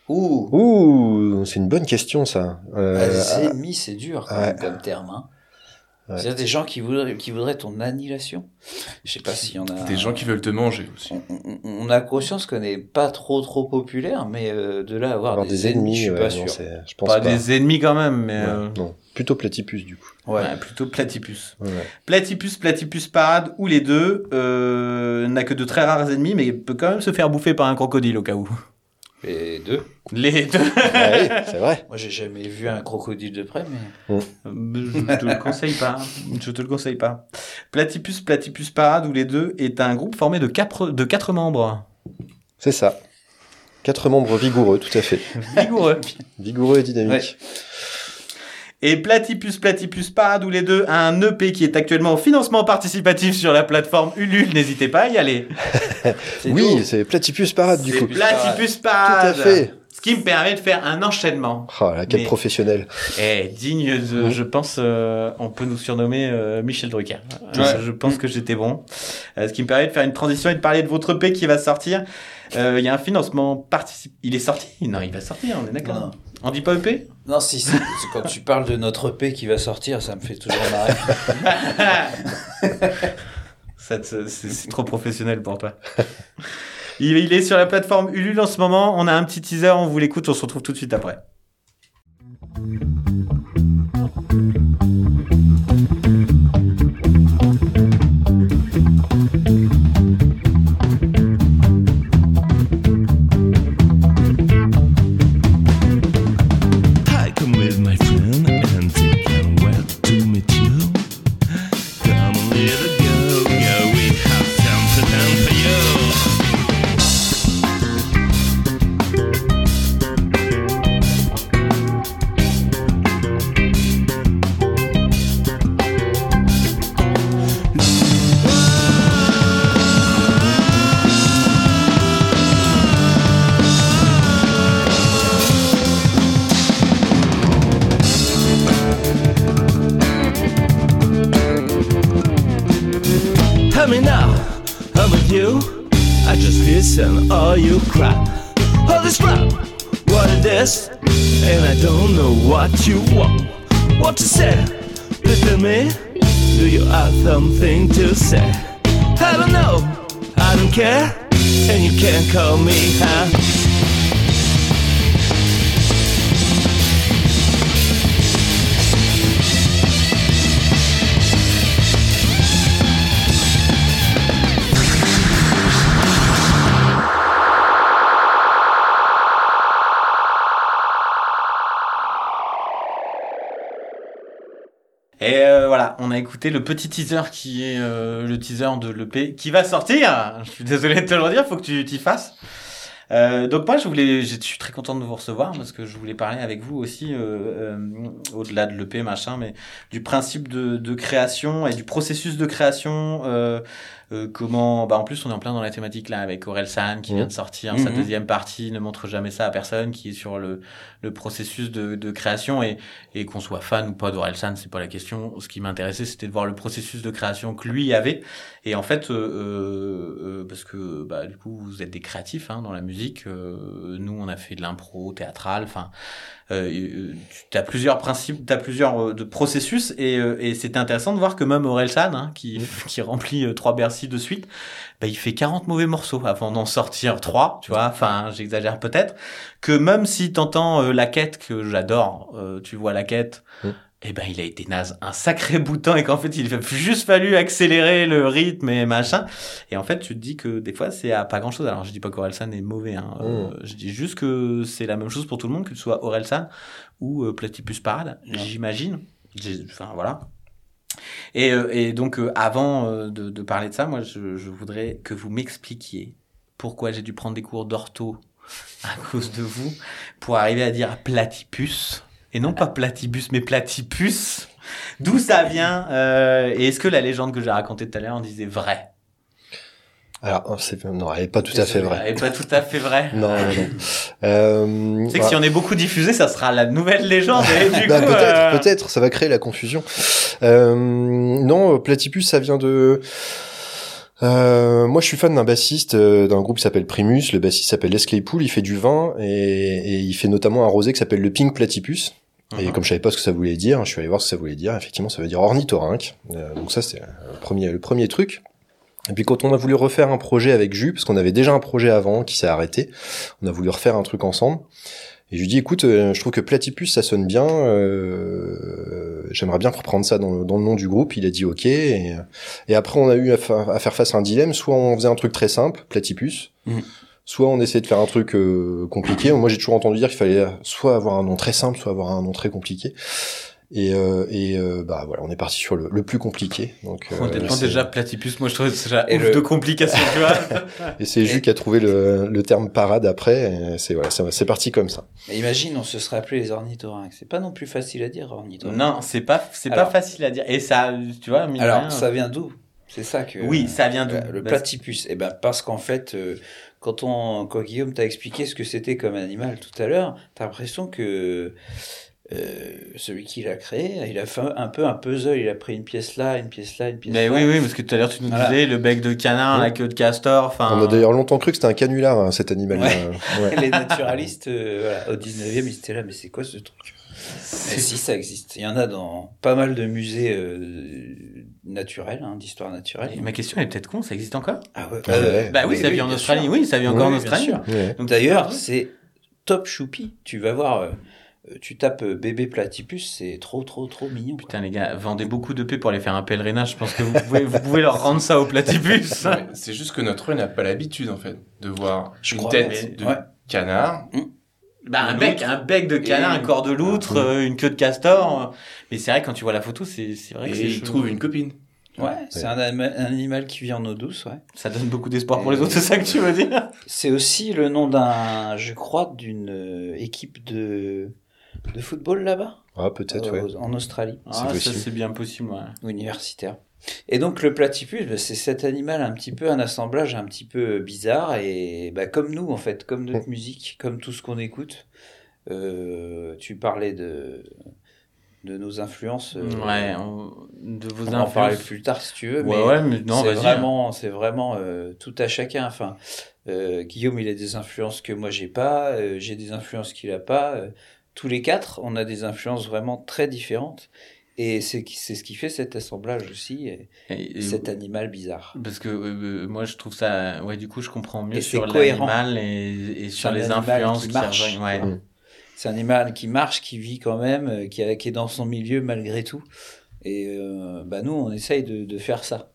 Ouh! Ouh, c'est une bonne question ça. Ah, Euh, c'est ennemi, c'est dur quand ouais. même comme terme. Hein. Ouais. Il y a des gens qui voudraient, qui voudraient ton annihilation. Je sais pas s'il y en a. Des gens qui veulent te manger aussi. On, on- on a conscience qu'on n'est pas trop trop populaire, mais euh, de là à avoir, avoir des, des ennemis, ennemis, je suis ouais, pas non, sûr. c'est- je pense Pas, pas. des ennemis quand même, mais Ouais, euh, Non, plutôt platypus du coup. Ouais. ouais, plutôt platypus. Ouais. Platypus, platypus parade, ou les deux, euh, n'a que de très rares ennemis, mais peut quand même se faire bouffer par un crocodile au cas où. Et deux. Les deux. Ah oui, c'est vrai. Moi, j'ai jamais vu un crocodile de près, mais. Je te le conseille pas. Je te le conseille pas. Platypus, platypus parade, ou les deux, est un groupe formé de quatre, de quatre membres. C'est ça. Quatre membres vigoureux, tout à fait. Vigoureux. Vigoureux et dynamiques. Et Platypus Platypus Parade, ou les deux, a un EP qui est actuellement au financement participatif sur la plateforme Ulule. N'hésitez pas à y aller. (laughs) Oui, c'est Platypus Parade du coup. Platypus Tout à Parade. fait. Ce qui me permet de faire un enchaînement. Oh là, quel Mais- professionnel. Eh, digne de, Mhm. je pense, euh, on peut nous surnommer euh, Michel Drucker. Euh, Ouais. Je pense que j'étais bon. Euh, ce qui me permet de faire une transition et de parler de votre EP qui va sortir. Euh, Il y a un financement participe. Il est sorti? Non, il va sortir, on est d'accord. On dit pas EP Non, si, quand tu parles de notre EP qui va sortir, ça me fait toujours marrer. (laughs) C'est trop professionnel pour toi. Il, il est sur la plateforme Ulule en ce moment. On a un petit teaser, on vous l'écoute, on se retrouve tout de suite après. Euh, on a écouté le petit teaser qui est euh, le teaser de l'EP qui va sortir. Je suis désolé de te le dire, faut que tu t'y fasses. Euh, donc moi, je voulais, je suis très content de vous recevoir parce que je voulais parler avec vous aussi, euh, euh, au-delà de l'EP machin, mais du principe de, de création et du processus de création. Euh, comment, bah en plus, on est en plein dans la thématique là avec Aurel San qui vient de sortir sa Mhm. deuxième partie, ne montre jamais ça à personne, qui est sur le, le processus de, de création et et qu'on soit fan ou pas d'Orelsan, c'est pas la question. Ce qui m'intéressait, c'était de voir le processus de création que lui avait. Et en fait, euh, euh, euh, parce que bah, du coup, vous êtes des créatifs hein, dans la musique. euh, nous, on a fait de l'impro théâtral. Enfin, euh, tu as plusieurs principes, tu as plusieurs euh, de processus. Et, euh, et c'était intéressant de voir que même Orelsan, hein, qui, (laughs) qui remplit euh, trois Bercy de suite, bah, il fait 40 mauvais morceaux avant d'en sortir trois, tu vois. Enfin, j'exagère peut-être. Que même si t'entends euh, la quête que j'adore, euh, tu vois la quête. Eh ben il a été naze un sacré bout de temps et qu'en fait il a juste fallu accélérer le rythme et machin. Et en fait tu te dis que des fois c'est à pas grand chose. Alors je dis pas qu'Orelsan est mauvais, hein. Euh, je dis juste que c'est la même chose pour tout le monde, que ce soit Orelsan ou euh, Platypus Parade, j'imagine. Enfin voilà. Et, euh, et donc avant de, de parler de ça, moi je, je voudrais que vous m'expliquiez pourquoi j'ai dû prendre des cours d'ortho à cause de vous pour arriver à dire platypus et non pas platybus mais platypus. D'où ça vient euh, et est-ce que la légende que j'ai racontée tout à l'heure en disait vrai? Alors, c'est, non, elle est pas tout à fait vraie. Elle est pas tout à fait vrai. (laughs) Non, non, non. Euh, sais que si on est beaucoup diffusé, ça sera la nouvelle légende. Et du (laughs) bah, coup, peut-être, euh, peut-être, ça va créer la confusion. Euh, non, Platypus, ça vient de. Euh, moi, je suis fan d'un bassiste euh, d'un groupe qui s'appelle Primus. Le bassiste s'appelle Les Claypool. Il fait du vin et, et il fait notamment un rosé qui s'appelle le Pink Platypus. Et Mhm. comme je savais pas ce que ça voulait dire, je suis allé voir ce que ça voulait dire. Effectivement, ça veut dire ornithorynque. Euh, donc ça, c'est le premier, le premier truc. Et puis quand on a voulu refaire un projet avec Jus, parce qu'on avait déjà un projet avant qui s'est arrêté, on a voulu refaire un truc ensemble. Et je lui dis, écoute, euh, je trouve que Platypus, ça sonne bien. euh, J'aimerais bien reprendre ça dans le, dans le nom du groupe. Il a dit OK. Et, et après, on a eu à, fa- à faire face à un dilemme. Soit on faisait un truc très simple, Platypus. Mhm. Soit on essayait de faire un truc euh, compliqué. Moi, j'ai toujours entendu dire qu'il fallait soit avoir un nom très simple, soit avoir un nom très compliqué. Et, euh, et euh, bah voilà, on est parti sur le, le plus compliqué. Donc, euh, Honnêtement, c'est- déjà, platypus, moi je trouve déjà Et ouf le- de complications, tu vois. (laughs) Et c'est Jules qui a trouvé le, le terme parade après. C'est voilà, c'est parti comme ça. Mais imagine, on se serait appelé les ornithorynques. C'est pas non plus facile à dire, ornithorynque. non, c'est pas, c'est pas facile à dire. Et ça, tu vois, mine Alors, rien, ça vient d'où? C'est ça que. Oui, ça vient d'où? Euh, Le platypus. Eh ben, parce qu'en fait, euh, quand on, quand Guillaume t'a expliqué ce que c'était comme animal tout à l'heure, t'as l'impression que euh, celui qui l'a créé, il a fait un peu un puzzle. Il a pris une pièce là, une pièce là, une pièce Mais là. oui, oui, parce que tout à l'heure tu nous Voilà. disais le bec de canard, la queue de castor, enfin. On a d'ailleurs longtemps cru que c'était un canular, hein, cet animal-là. Ouais. (laughs) Les naturalistes, euh, voilà, au 19e, ils étaient là, mais c'est quoi ce truc? Si, ça existe. Il y en a dans pas mal de musées euh, naturels, hein, d'histoire naturelle. Et ma question est peut-être con, ça existe encore? Ah ouais, Ah ouais. Bah oui, ça vit en Australie, oui, ça vit encore Oui, en Australie. Donc, D'ailleurs, c'est top choupi. Tu vas voir, euh, euh, tu tapes euh, bébé platypus, c'est trop, trop, trop mignon. quoi. Putain les gars, vendez beaucoup de paix pour aller faire un pèlerinage. Je pense que vous pouvez, vous pouvez leur rendre ça au platypus. (laughs) C'est juste que notre œil n'a pas l'habitude, en fait, de voir Je une crois, tête mais- de ouais. canard. Bah, un bec, un bec de canard, Et- un corps de loutre, euh, une queue de castor. euh. Mais c'est vrai, quand tu vois la photo, c'est, c'est vrai que Et c'est il chelou. trouve une copine. Ouais, c'est un, un animal qui vit en eau douce, ouais. Ça donne beaucoup d'espoir pour les autres, c'est ça que tu veux dire? C'est aussi le nom d'un, je crois, d'une euh, équipe de, de football là-bas, Ah, peut-être, euh, ouais. en Australie, Ah, ça possible. c'est bien possible, ouais. universitaire. Et donc le platypus, bah, c'est cet animal un petit peu, un assemblage un petit peu bizarre, et bah, comme nous en fait, comme notre musique, comme tout ce qu'on écoute. Euh, tu parlais de, de nos influences. euh, ouais, on- de vos on va en parler influences. plus tard si tu veux, Ouais, mais ouais, mais non, c'est vraiment, c'est vraiment euh, tout à chacun. Enfin, euh, Guillaume, il a des influences que moi j'ai pas, euh, j'ai des influences qu'il a pas. euh, tous les quatre, on a des influences vraiment très différentes. Et c'est ce qui fait cet assemblage aussi, et Et- et- cet animal bizarre. Parce que euh, euh, moi je trouve ça, ouais, du coup je comprends mieux Et sur c'est cohérent. l'animal et, et sur les animal influences qui qui, marche. rejoignent. Ouais. Mm. C'est un animal qui marche, qui vit quand même, euh, qui, a- qui est dans son milieu malgré tout. Et euh, bah nous, on essaye de, de faire ça.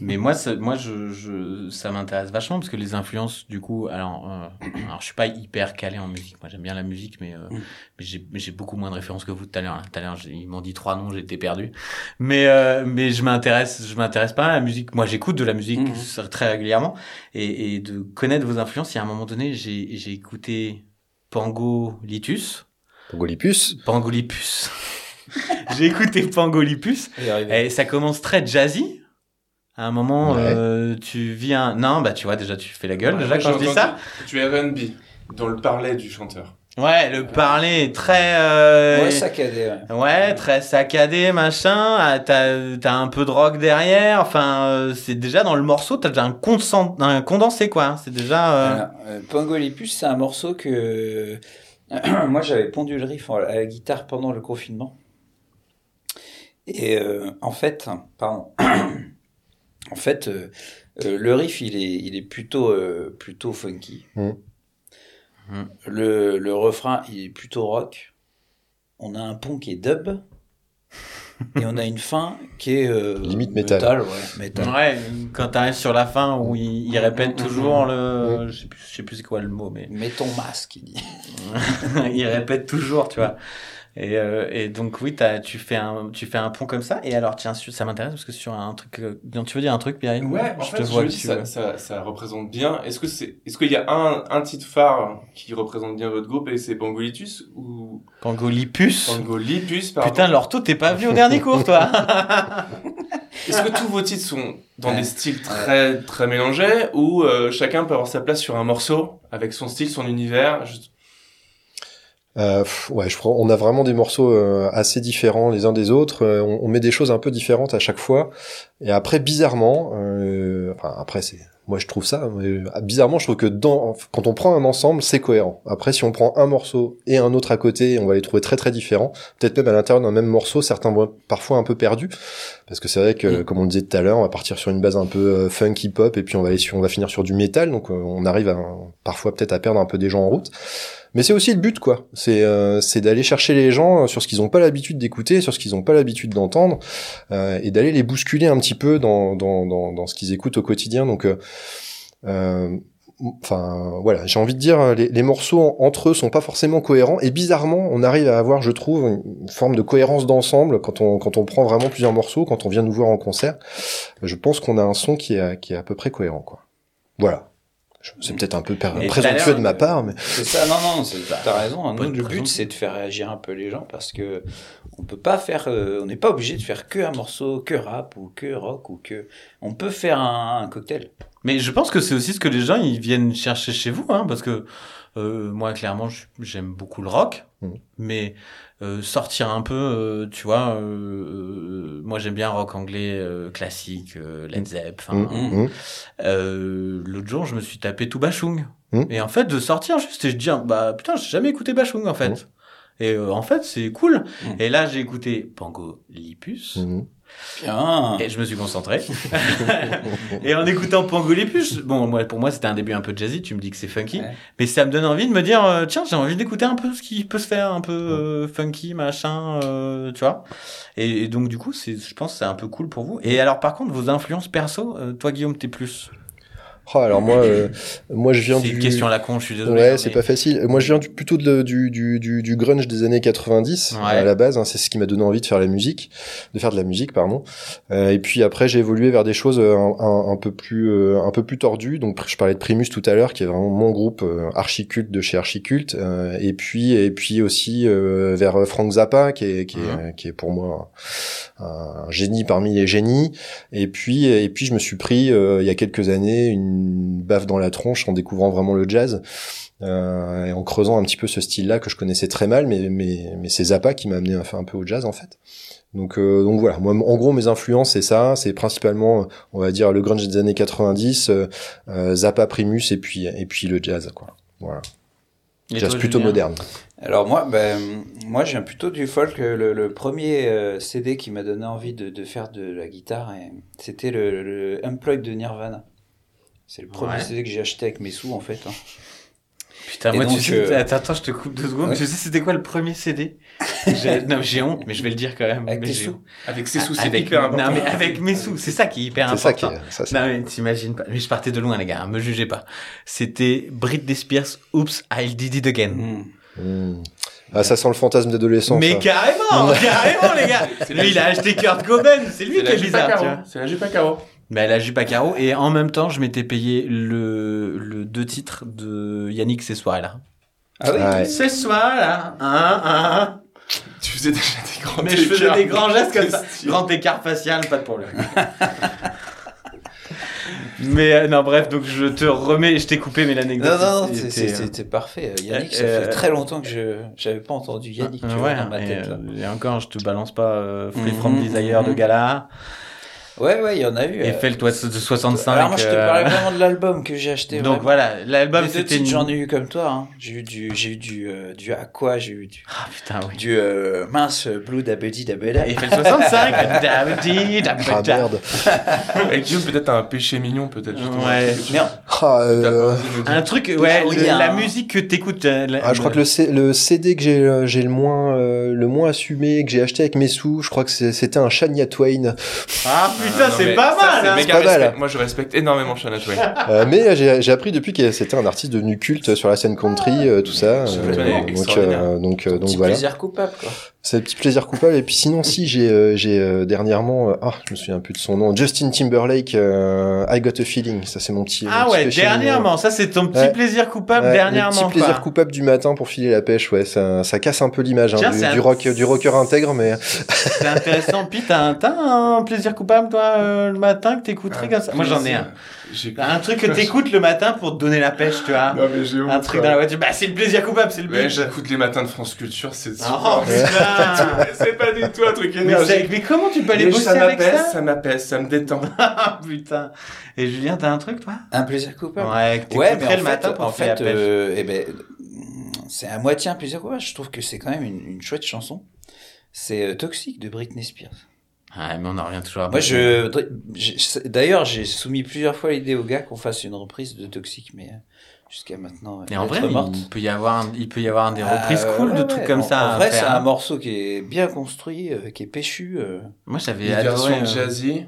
Mais moi, ça, moi, je, je, ça m'intéresse vachement parce que les influences, du coup, alors, euh, alors, je suis pas hyper calé en musique. Moi, j'aime bien la musique, mais, euh, Mm. mais j'ai, beaucoup moins de références que vous tout à l'heure. Tout à l'heure, ils m'ont dit trois noms, j'étais perdu. Mais, euh, mais je m'intéresse, je m'intéresse pas à la musique. Moi, j'écoute de la musique Mhm. ça, très régulièrement et, et de connaître vos influences. Il y a un moment donné, j'ai, j'ai écouté Pangolitus, Pangolipus. Pangolipus. (laughs) j'ai écouté Pangolipus. Et ça commence très jazzy. À un moment, Ouais. euh, tu viens. Non, bah tu vois, déjà tu fais la gueule déjà Ouais, quand je dis ça. Tu es R&B, dans le parler du chanteur. Ouais, le parler est très. euh, Ouais, saccadé, ouais. Ouais, très saccadé, machin. Ah, T'as t'as un peu de rock derrière. Enfin, euh, c'est déjà dans le morceau, t'as déjà un, consent- un condensé, quoi. C'est déjà. euh, euh, Pangolipus, c'est un morceau que (clears throat) moi j'avais pondu le riff à la guitare pendant le confinement. Et euh, en fait, pardon, (clears throat) en fait, euh, euh, le riff il est, il est plutôt, euh, plutôt funky. Mhm. Mhm. Le, le refrain il est plutôt rock. On a un pont qui est dub. Et on a une fin qui est euh, Limite métal. ouais, métal. Ouais, quand t'arrives sur la fin où il, il répète Mhm, toujours le. Je sais plus, je sais plus c'est quoi le mot, mais. Mets ton masque, il dit. (laughs) il répète toujours, tu vois. Et, euh, et donc oui, t'as- tu fais un tu fais un pont comme ça. Et alors tiens, ça m'intéresse parce que sur un truc, euh, non, tu veux dire un truc, Pierre Ouais, en je fait, te je vois me dis, ça, ça, ça représente bien. Est-ce que c'est, est-ce qu'il y a un, un titre phare qui représente bien votre groupe et c'est Pangolitus ou Pangolipus. Pangolipus, pardon Putain, l'ortho, t'es pas venu au dernier cours, toi. (laughs) Est-ce que tous vos titres sont dans Ouais. des styles très, très mélangés ou euh, chacun peut avoir sa place sur un morceau avec son style, son univers juste- Euh, ouais, je crois. On a vraiment des morceaux euh, assez différents les uns des autres. Euh, on, on met des choses un peu différentes à chaque fois. Et après, bizarrement, euh, enfin après c'est, moi je trouve ça. mais, ah, bizarrement, je trouve que dans, quand on prend un ensemble, c'est cohérent. Après, si on prend un morceau et un autre à côté, on va les trouver très très différents. Peut-être même à l'intérieur d'un même morceau, certains vont parfois un peu perdus, parce que c'est vrai que, Mm. comme on le disait tout à l'heure, on va partir sur une base un peu euh, funk hip hop et puis on va aller sur, on va finir sur du métal. Donc euh, on arrive à parfois peut-être à perdre un peu des gens en route. Mais c'est aussi le but, quoi. C'est euh, c'est d'aller chercher les gens sur ce qu'ils n'ont pas l'habitude d'écouter, sur ce qu'ils n'ont pas l'habitude d'entendre, euh, et d'aller les bousculer un petit peu dans dans dans, dans ce qu'ils écoutent au quotidien. Donc euh, euh, enfin voilà, j'ai envie de dire les, les morceaux entre eux sont pas forcément cohérents et bizarrement on arrive à avoir, je trouve, une forme de cohérence d'ensemble quand on quand on prend vraiment plusieurs morceaux, quand on vient nous voir en concert. Je pense qu'on a un son qui est qui est à peu près cohérent quoi. Voilà. Je- C'est peut-être un peu présomptueux de ma part, mais C'est ça, non, non, c'est- t'as raison. hein. Nous, le but, c'est de faire réagir un peu les gens parce que on peut pas faire, euh, on n'est pas obligé de faire que un morceau, que rap ou que rock ou que. On peut faire un, un cocktail. Mais je pense que c'est aussi ce que les gens ils viennent chercher chez vous, hein, parce que euh, moi clairement j'aime beaucoup le rock, Mhm. mais euh, sortir un peu, euh, tu vois, euh, euh, moi j'aime bien rock anglais euh, classique, euh, Led Zepp. enfin, Hum, hum. euh, L'autre jour je me suis tapé tout Bachung, Mhm. et en fait de sortir juste et je dis bah putain j'ai jamais écouté Bachung en fait. Mhm. Et en fait, c'est cool. Et là, j'ai écouté Pango Lipus. Bien. Et je me suis concentré. (laughs) et en écoutant Pangolipus, bon, moi, pour moi, c'était un début un peu jazzy, tu me dis que c'est funky. Ouais. Mais ça me donne envie de me dire, euh, tiens, j'ai envie d'écouter un peu ce qui peut se faire, un peu euh, funky, machin, euh, tu vois. Et, et donc, du coup, c'est, je pense que c'est un peu cool pour vous. Et alors, par contre, vos influences perso, euh, toi, Guillaume, t'es plus. Oh, alors moi, euh, moi je viens C'est du. une question à la con, je suis désolé. Ouais, hein, c'est mais- pas facile. Moi, je viens du, plutôt de, du, du, du, du grunge des années 90 Ouais. à la base. hein, c'est ce qui m'a donné envie de faire la musique, de faire de la musique, pardon. Euh, et puis après, j'ai évolué vers des choses euh, un, un, un peu plus, euh, un peu plus tordues. Donc, je parlais de Primus tout à l'heure, qui est vraiment mon groupe euh, archiculte de chez Archiculte. Euh, et puis, et puis aussi euh, vers Frank Zappa, qui est, qui est, Mhm. qui est pour moi un, un génie parmi les génies. Et puis, et puis, je me suis pris euh, il y a quelques années une baffe dans la tronche en découvrant vraiment le jazz euh, et en creusant un petit peu ce style-là que je connaissais très mal, mais mais mais c'est Zappa qui m'a amené un, un peu au jazz en fait. Donc euh, donc voilà, moi en gros mes influences c'est ça, c'est principalement on va dire le grunge des années 90, euh, Zappa, Primus et puis et puis le jazz quoi. Voilà, Et jazz toi, plutôt Julien moderne. Alors moi, ben, moi, je viens plutôt du folk. Le, le premier euh, CD qui m'a donné envie de, de faire de la guitare, c'était le, le Unplugged de Nirvana. C'est le premier Ouais. CD que j'ai acheté avec mes sous, en fait. hein. Putain, Et moi, donc, tu sais, euh, attends, attends, je te coupe deux secondes. Ouais. Tu sais, c'était quoi le premier CD J'ai- Non, j'ai honte, mais je vais le dire quand même. Avec tes sous? honte. Avec ses sous, c'est hyper important. Non, mais avec mes sous, c'est ça qui est hyper C'est ça important. qui est ça, Non, mais t'imagines pas. Mais je partais de loin, les gars. hein, Me jugez pas. C'était Britney Spears, Oops, I Did It Again. Hmm. Hmm. Ah ça sent le fantasme d'adolescence. Mais ça. carrément, carrément, les gars. Lui, il a acheté Kurt Cobain. C'est lui qui est bizarre. C'est la jupe à carreaux. Mais la jupe à carreaux. Et en même temps, je m'étais payé le, le deux titres de Yannick ces soirées-là. Ah oui? Ouais. Ces soirs-là, hein, hein. Tu faisais déjà des grands Mais je faisais des grands gestes comme ça. Grand écart facial, pas de problème. (laughs) mais euh, non, bref, donc je te remets, je t'ai coupé, mais l'anecdote. Non, non, non, était, c'est- c'est- euh, c'était parfait. Yannick, ça euh, fait très longtemps que je j'avais pas entendu Yannick tu euh, vois, ouais, dans ma et, tête. là. euh, et encore, je te balance pas euh, Free Mhm, From Desire de mhm. Gala Ouais, ouais, il y en a eu. et euh, Fell toi de 65. Alors moi, je te euh, parlais vraiment de (laughs) l'album que j'ai acheté. Donc vraiment. voilà, l'album c'était une... j'en ai eu comme toi. Hein. J'ai eu du, j'ai eu du, euh, du Aqua, j'ai eu du, Ah putain, oui. du euh, mince Blue Dabedi Dabeda. Et Fell 65. Dabidi, Ah dabida. merde. (laughs) Avec Guillaume, peut-être un péché mignon, peut-être. justement. Ouais. Mais Ah, euh, Un truc, ouais, Ah oui, le- un- la musique que t'écoutes. euh, la- Ah, je crois que le, C- le CD que j'ai euh, j'ai le moins euh, le moins assumé que j'ai acheté avec mes sous, je crois que c'était un Shania Twain. Ah putain, Non, c'est mais pas ça, mal. c'est hein. méga pas mal. respect. Moi, je respecte énormément Shania Twain. Euh, mais j'ai j'ai appris depuis que c'était un artiste devenu culte sur la scène country, euh, tout ça. Euh, donc euh, donc euh, donc Petit voilà. plaisir coupable, quoi. C'est un petit plaisir coupable. Et puis sinon, si j'ai euh, j'ai euh, dernièrement, euh, ah, je me souviens plus de son nom, Justin Timberlake, euh, I Got a Feeling. Ça c'est mon petit. Ah mon petit ouais, dernièrement, ça c'est ton petit Ouais. plaisir coupable Ouais, dernièrement. Le petit plaisir quoi. coupable du matin pour filer la pêche, ouais, ça, ça casse un peu l'image hein, du, c'est du un- rock, du rocker intègre, mais C'est intéressant. Puis t'as un, t'as un plaisir coupable toi euh, le matin que t'écouterais comme ça? Moi j'en ai un. J'ai un truc que (laughs) t'écoutes le matin pour te donner la pêche, tu vois. Non, mais j'ai honte, Un truc dans la voiture. Bah c'est le plaisir coupable, c'est le Ouais, but. j'écoute les matins de France Culture, c'est Oh super. putain. (laughs) C'est pas du tout un truc mais, énergique. mais comment tu peux aller Mais bosser ça avec ça? ça m'apaise, ça me détend. (laughs) Ah putain. Et Julien, t'as un truc toi? Un plaisir coupable. Ouais, que Ouais, mais en le fait, matin pour en faire la fait, pêche. euh, eh ben, c'est à moitié un plaisir coupable. Je trouve que c'est quand même une, une chouette chanson. C'est euh, Toxique de Britney Spears. Ouais, mais on en revient toujours à Moi, je, d'ailleurs, j'ai soumis plusieurs fois l'idée aux gars qu'on fasse une reprise de Toxique, mais euh, jusqu'à maintenant, Et en vrai, morte. il peut y avoir, un- il peut y avoir des reprises Euh, cool de ouais, trucs ouais. comme En- ça. En vrai, c'est faire. un morceau qui est bien construit, euh, qui est péchu. euh. Moi, j'avais Une adoré. version euh, jazzy.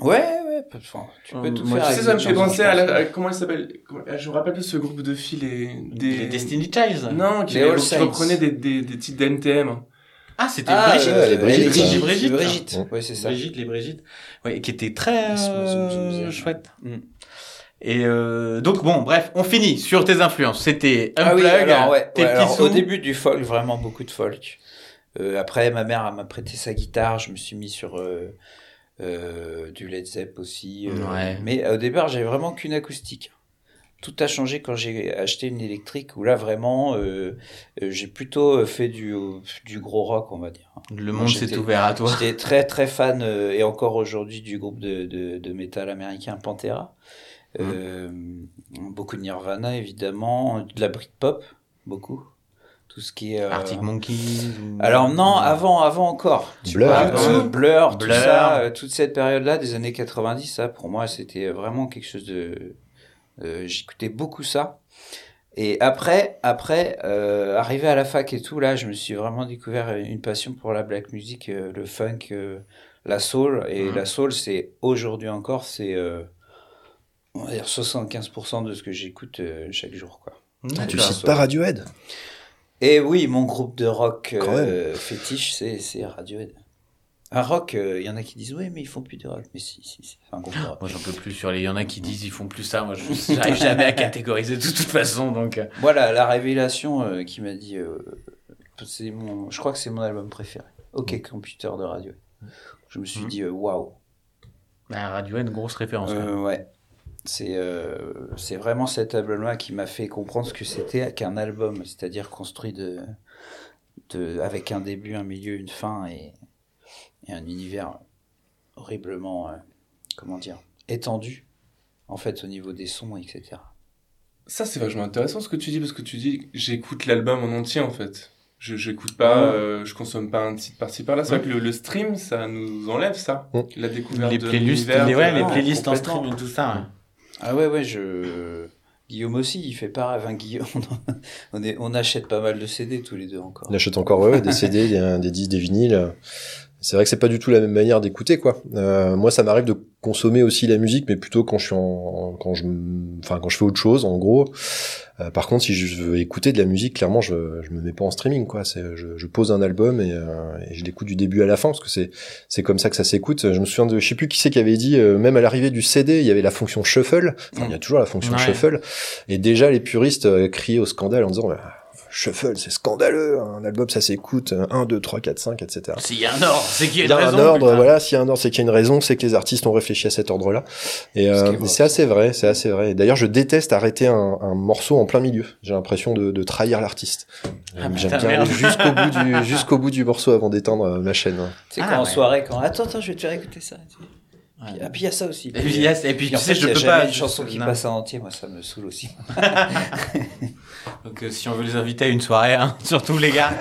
Ouais, ouais, enfin, tu peux Euh, tout moi, faire. Tu sais, ça me fait penser à, la, à- comment elle s'appelle ah, Je me rappelle plus ce groupe de filles, les, des... Les Destiny Childs Non, qui, Les reprenaient des, des, des titres d'NTM. Ah, c'était Ah, Brigitte. euh, les Brigitte, Brigitte, ça. Brigitte. Brigitte. Ouais, c'est ça. Brigitte, les Brigitte. Oui, qui était très euh, chouette. Mm. Et euh, donc bon, bref, on finit sur tes influences. C'était Ah oui, alors, ouais, tes ouais, alors, au début du folk, vraiment beaucoup de folk. Euh, après, ma mère m'a prêté sa guitare, je me suis mis sur euh, euh, du Led Zepp aussi. Ouais. Mais au départ, j'avais vraiment qu'une acoustique. Tout a changé quand j'ai acheté une électrique, où là vraiment, euh, euh, j'ai plutôt fait du, du gros rock, on va dire. Le monde s'est ouvert à toi. J'étais très très fan euh, et encore aujourd'hui du groupe de, de, de métal américain Pantera. Euh, Beaucoup de Nirvana évidemment, de la Britpop, beaucoup. Tout ce qui est. euh, Arctic Monkeys. ou- Alors non, avant, avant encore. Tu Blur. vois, Ah, euh, ouais. Blur, tout Blur. ça, euh, toute cette période-là des années 90, ça pour moi c'était vraiment quelque chose de. Euh, J'écoutais beaucoup ça. Et après, après, euh, arrivé à la fac et tout, là, je me suis vraiment découvert une passion pour la black music, euh, le funk, euh, la soul. Et Mhm. la soul, c'est aujourd'hui encore, c'est on va dire 75% de ce que j'écoute chaque jour, quoi. Ah, tu cites pas Radiohead? Et oui, mon groupe de rock fétiche, c'est Radiohead. Un rock, il y en a qui disent oui, mais ils font plus de rock. Mais si, si, si, c'est un groupe de rock. Moi, j'en peux plus sur les. Il y en a qui disent ils font plus ça. Moi, je (laughs) j'arrive jamais à catégoriser de toute façon. Donc, euh, Voilà, la révélation euh, qui m'a dit, euh, c'est mon, je crois que c'est mon album préféré. Ok, Computer de Radiohead. Je me suis Mhm. dit euh, waouh. bah, Radiohead, grosse référence. quand même. Euh, ouais. C'est euh, c'est vraiment cet album-là qui m'a fait comprendre ce que c'était qu'un album, c'est-à-dire construit de, de, avec un début, un milieu, une fin et, et un univers horriblement, euh, comment dire, étendu, en fait, au niveau des sons, etc. Ça, c'est vachement intéressant ce que tu dis, parce que tu dis j'écoute l'album en entier en fait. Je j'écoute pas, Ouais. euh, je consomme pas un titre par-ci par-là. C'est Ouais. vrai que le, le stream, ça nous enlève ça. La découverte les de playlists, l'univers, les, ouais, de- les playlists en stream et tout ça. Ah ouais, ouais, je... Guillaume aussi, il fait pareil. Enfin, Guillaume, (laughs) on, est, on achète pas mal de CD tous les deux encore. Il achète encore ouais, des (laughs) CD, des, des disques, des vinyles. C'est vrai que c'est pas du tout la même manière d'écouter quoi. Euh, moi, ça m'arrive de consommer aussi la musique, mais plutôt quand je suis en, quand je, enfin quand je fais autre chose, en gros. Euh, par contre, si je veux écouter de la musique, clairement, je, je me mets pas en streaming quoi. C'est, je, je pose un album et, euh, et je l'écoute du début à la fin parce que c'est, c'est comme ça que ça s'écoute. Je me souviens de, je sais plus qui c'est qui avait dit, euh, même à l'arrivée du CD, il y avait la fonction shuffle. Enfin, il y a toujours la fonction Ouais. shuffle. Et déjà, les puristes euh, criaient au scandale en disant. bah, Shuffle, c'est scandaleux, un album ça s'écoute 1, 2, 3, 4, 5, etc. S'il y a un ordre, c'est qu'il y a une y a raison. un ordre, putain. voilà, s'il y a un ordre, c'est qu'il y a une raison, c'est que les artistes ont réfléchi à cet ordre-là. Et euh, c'est assez vrai, c'est assez vrai. D'ailleurs, je déteste arrêter un, un morceau en plein milieu. J'ai l'impression de, de trahir l'artiste. Ah, J'aime putain, bien aller jusqu'au bout du (laughs) jusqu'au bout du morceau avant d'éteindre euh, ma chaîne. C'est Ah, quand en soirée, quand attends, attends, je vais te faire écouter ça. Puis, ah, puis il y a ça aussi. Et puis, yes, et puis Puis tu sais, fait, je il y a peux jamais pas. une chanson qui non. passe en entier, moi ça me saoule aussi. (laughs) (laughs) Donc, euh, si on veut les inviter à une soirée, hein, (laughs) surtout les gars,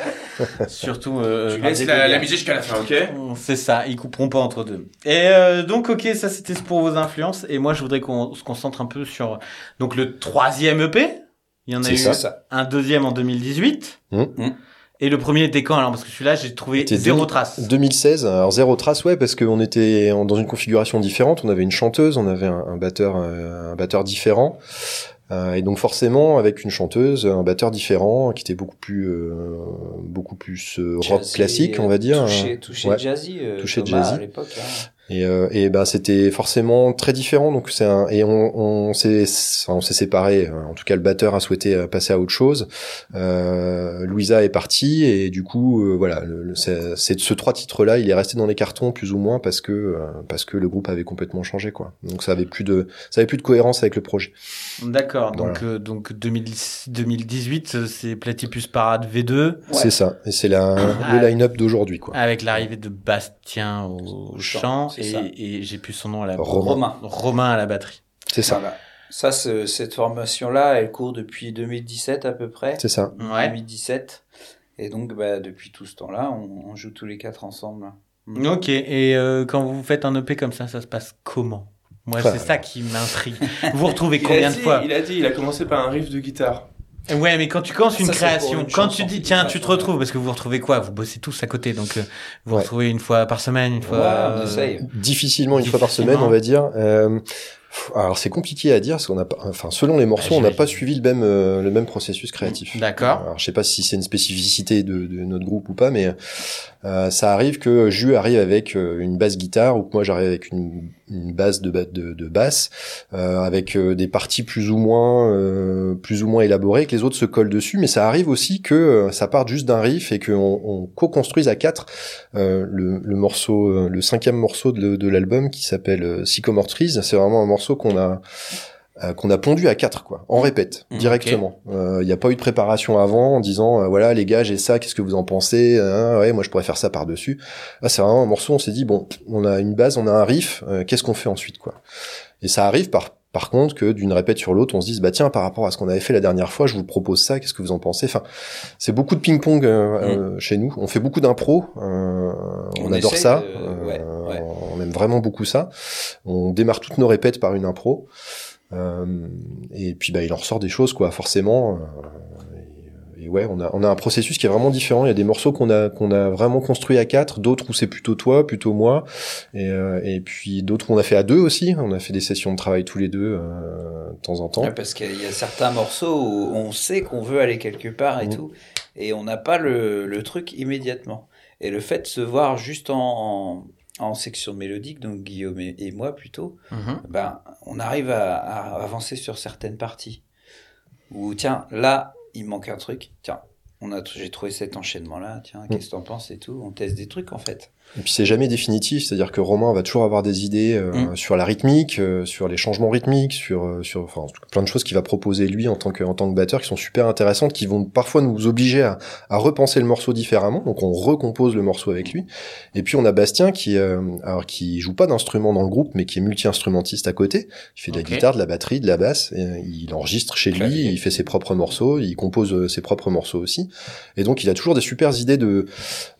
surtout. euh, Tu laisses la, musique jusqu'à la fin, ok C'est ça, ils couperont pas entre deux. Et euh, donc, ok, ça c'était pour vos influences. Et moi, je voudrais qu'on se concentre un peu sur donc le troisième EP. Il y en a eu ça. un deuxième en 2018. Mmh. Mmh. Et le premier était quand alors? Parce que celui-là, j'ai trouvé C'était zéro 2000 trace. 2016, alors zéro trace, ouais, parce qu'on était en- dans une configuration différente. On avait une chanteuse, on avait un, un batteur, euh, un batteur différent. Euh, et donc forcément, avec une chanteuse, un batteur différent, qui était beaucoup plus, euh, beaucoup plus euh, rock Jazzy, classique, on va dire. Touché, touché Ouais. jazzy. euh, Touché Thomas, jazzy. à l'époque. hein. Et, euh, et ben c'était forcément très différent. Donc c'est un, et on, on s'est on s'est séparés. En tout cas, le batteur a souhaité euh, passer à autre chose. Euh, Louisa est partie et du coup euh, voilà, c'est c'est- ce trois titres là, il est resté dans les cartons plus ou moins parce que euh, parce que le groupe avait complètement changé quoi. Donc ça avait plus de ça avait plus de cohérence avec le projet. D'accord. Donc, Voilà. euh, donc 2010 2018, euh, c'est Platypus Parade V2 C'est ça. Et c'est la Ah. le line-up d'aujourd'hui quoi. avec l'arrivée de Bastien au Au chant, et, ça. et j'ai plus son nom à la Romain. Romain. Romain à la batterie. C'est ça. Voilà. Ça, ce- cette formation-là, elle court depuis 2017 à peu près. C'est ça. Ouais. 2017. Et donc, bah, depuis tout ce temps-là, on, on joue tous les quatre ensemble. Mm. Ok. Et euh, quand vous faites un EP comme ça, ça se passe comment? Moi, c'est ça qui m'intrigue. Vous vous retrouvez (laughs) combien de fois? Il a dit, il a commencé par un riff de guitare. Ouais, mais quand tu commences une Ça, création, une quand chanson. tu dis, tiens, tu te retrouves, parce que vous vous retrouvez quoi? Vous bossez tous à côté, donc euh, vous vous Ouais. retrouvez une fois par semaine, une fois. Ouais, on euh, essaye. Difficilement une fois par semaine, on va dire. Euh, alors c'est compliqué à dire parce qu'on a pas, enfin selon les morceaux, Ah, on n'a pas suivi le même euh, le même processus créatif. D'accord. Alors je sais pas si c'est une spécificité de, de notre groupe ou pas, mais euh, ça arrive que Jus arrive avec euh, une basse guitare ou que moi j'arrive avec une, une base de, de, de basse euh, avec euh, des parties plus ou moins euh, plus ou moins élaborées que les autres se collent dessus. Mais ça arrive aussi que ça parte juste d'un riff et qu'on on co-construise à quatre euh, le, le morceau, le cinquième morceau de, de l'album qui s'appelle Sycomore Trees. C'est vraiment un morceau qu'on a euh, qu'on a pondu à quatre quoi, en répète Mm, directement. Il n'y a pas eu de préparation avant en disant euh, voilà les gars j'ai ça, qu'est-ce que vous en pensez Hein, Ouais moi je pourrais faire ça par dessus. Là c'est vraiment un morceau on s'est dit bon on a une base, on a un riff, euh, qu'est-ce qu'on fait ensuite quoi Et ça arrive par par contre que d'une répète sur l'autre on se dise bah tiens par rapport à ce qu'on avait fait la dernière fois je vous propose ça, qu'est-ce que vous en pensez? Enfin c'est beaucoup de ping pong euh, chez nous. On fait beaucoup d'impro, euh, on, On adore ça, de- euh, ouais, ouais. on aime vraiment beaucoup ça. On démarre toutes nos répètes par une impro. Euh, et puis bah il en ressort des choses quoi forcément. Et, ouais on a on a un processus qui est vraiment différent. Il y a des morceaux qu'on a qu'on a vraiment construits à quatre, d'autres où c'est plutôt toi, plutôt moi, et, euh, et puis d'autres où on a fait à deux aussi. On a fait des sessions de travail tous les deux euh, de temps en temps. Ouais, parce qu'il y a certains morceaux où on sait qu'on veut aller quelque part et Mm. tout, et on n'a pas le, le truc immédiatement. Et le fait de se voir juste en, en, en section mélodique, donc Guillaume et, et moi plutôt, mhm. ben, on arrive à, à avancer sur certaines parties. Ou tiens, là, il manque un truc. Tiens, on a, j'ai trouvé cet enchaînement-là. Tiens, qu'est-ce que t'en penses et tout? On teste des trucs en fait. Et puis c'est jamais définitif, c'est-à-dire que Romain va toujours avoir des idées euh, Mm. sur la rythmique, euh, sur les changements rythmiques, sur euh, sur enfin plein de choses qu'il va proposer lui en tant que en tant que batteur qui sont super intéressantes, qui vont parfois nous obliger à, à repenser le morceau différemment. Donc on recompose le morceau avec lui. Et puis on a Bastien qui euh, alors qui joue pas d'instrument dans le groupe, mais qui est multi-instrumentiste à côté. Il fait de la guitare, de la batterie, de la basse. Et, il enregistre chez lui, il fait ses propres morceaux, il compose euh, ses propres morceaux aussi. Et donc il a toujours des super idées de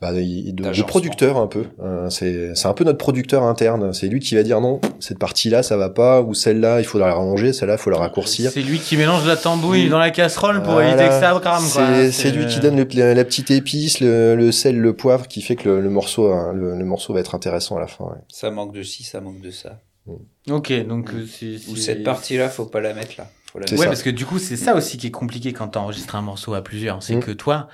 bah, de, de producteur un peu. Euh, c'est c'est un peu notre producteur interne. C'est lui qui va dire non, cette partie-là ça va pas, ou celle-là il faut la rallonger, celle-là il faut la raccourcir. C'est lui qui mélange la tambouille Mm. dans la casserole pour Voilà. éviter que ça crame, quoi. C'est c'est lui qui donne le- la, la petite épice, le, le sel, le poivre, qui fait que le, le morceau, hein, le, le morceau va être intéressant à la fin. ouais. Ça manque de ci, ça manque de ça. Ok, donc euh, c'est. Ou cette partie-là, faut pas la mettre là. Faut la C'est Ouais, ça. parce que du coup, c'est ça aussi qui est compliqué quand t'enregistres un morceau à plusieurs. C'est Mm. que toi,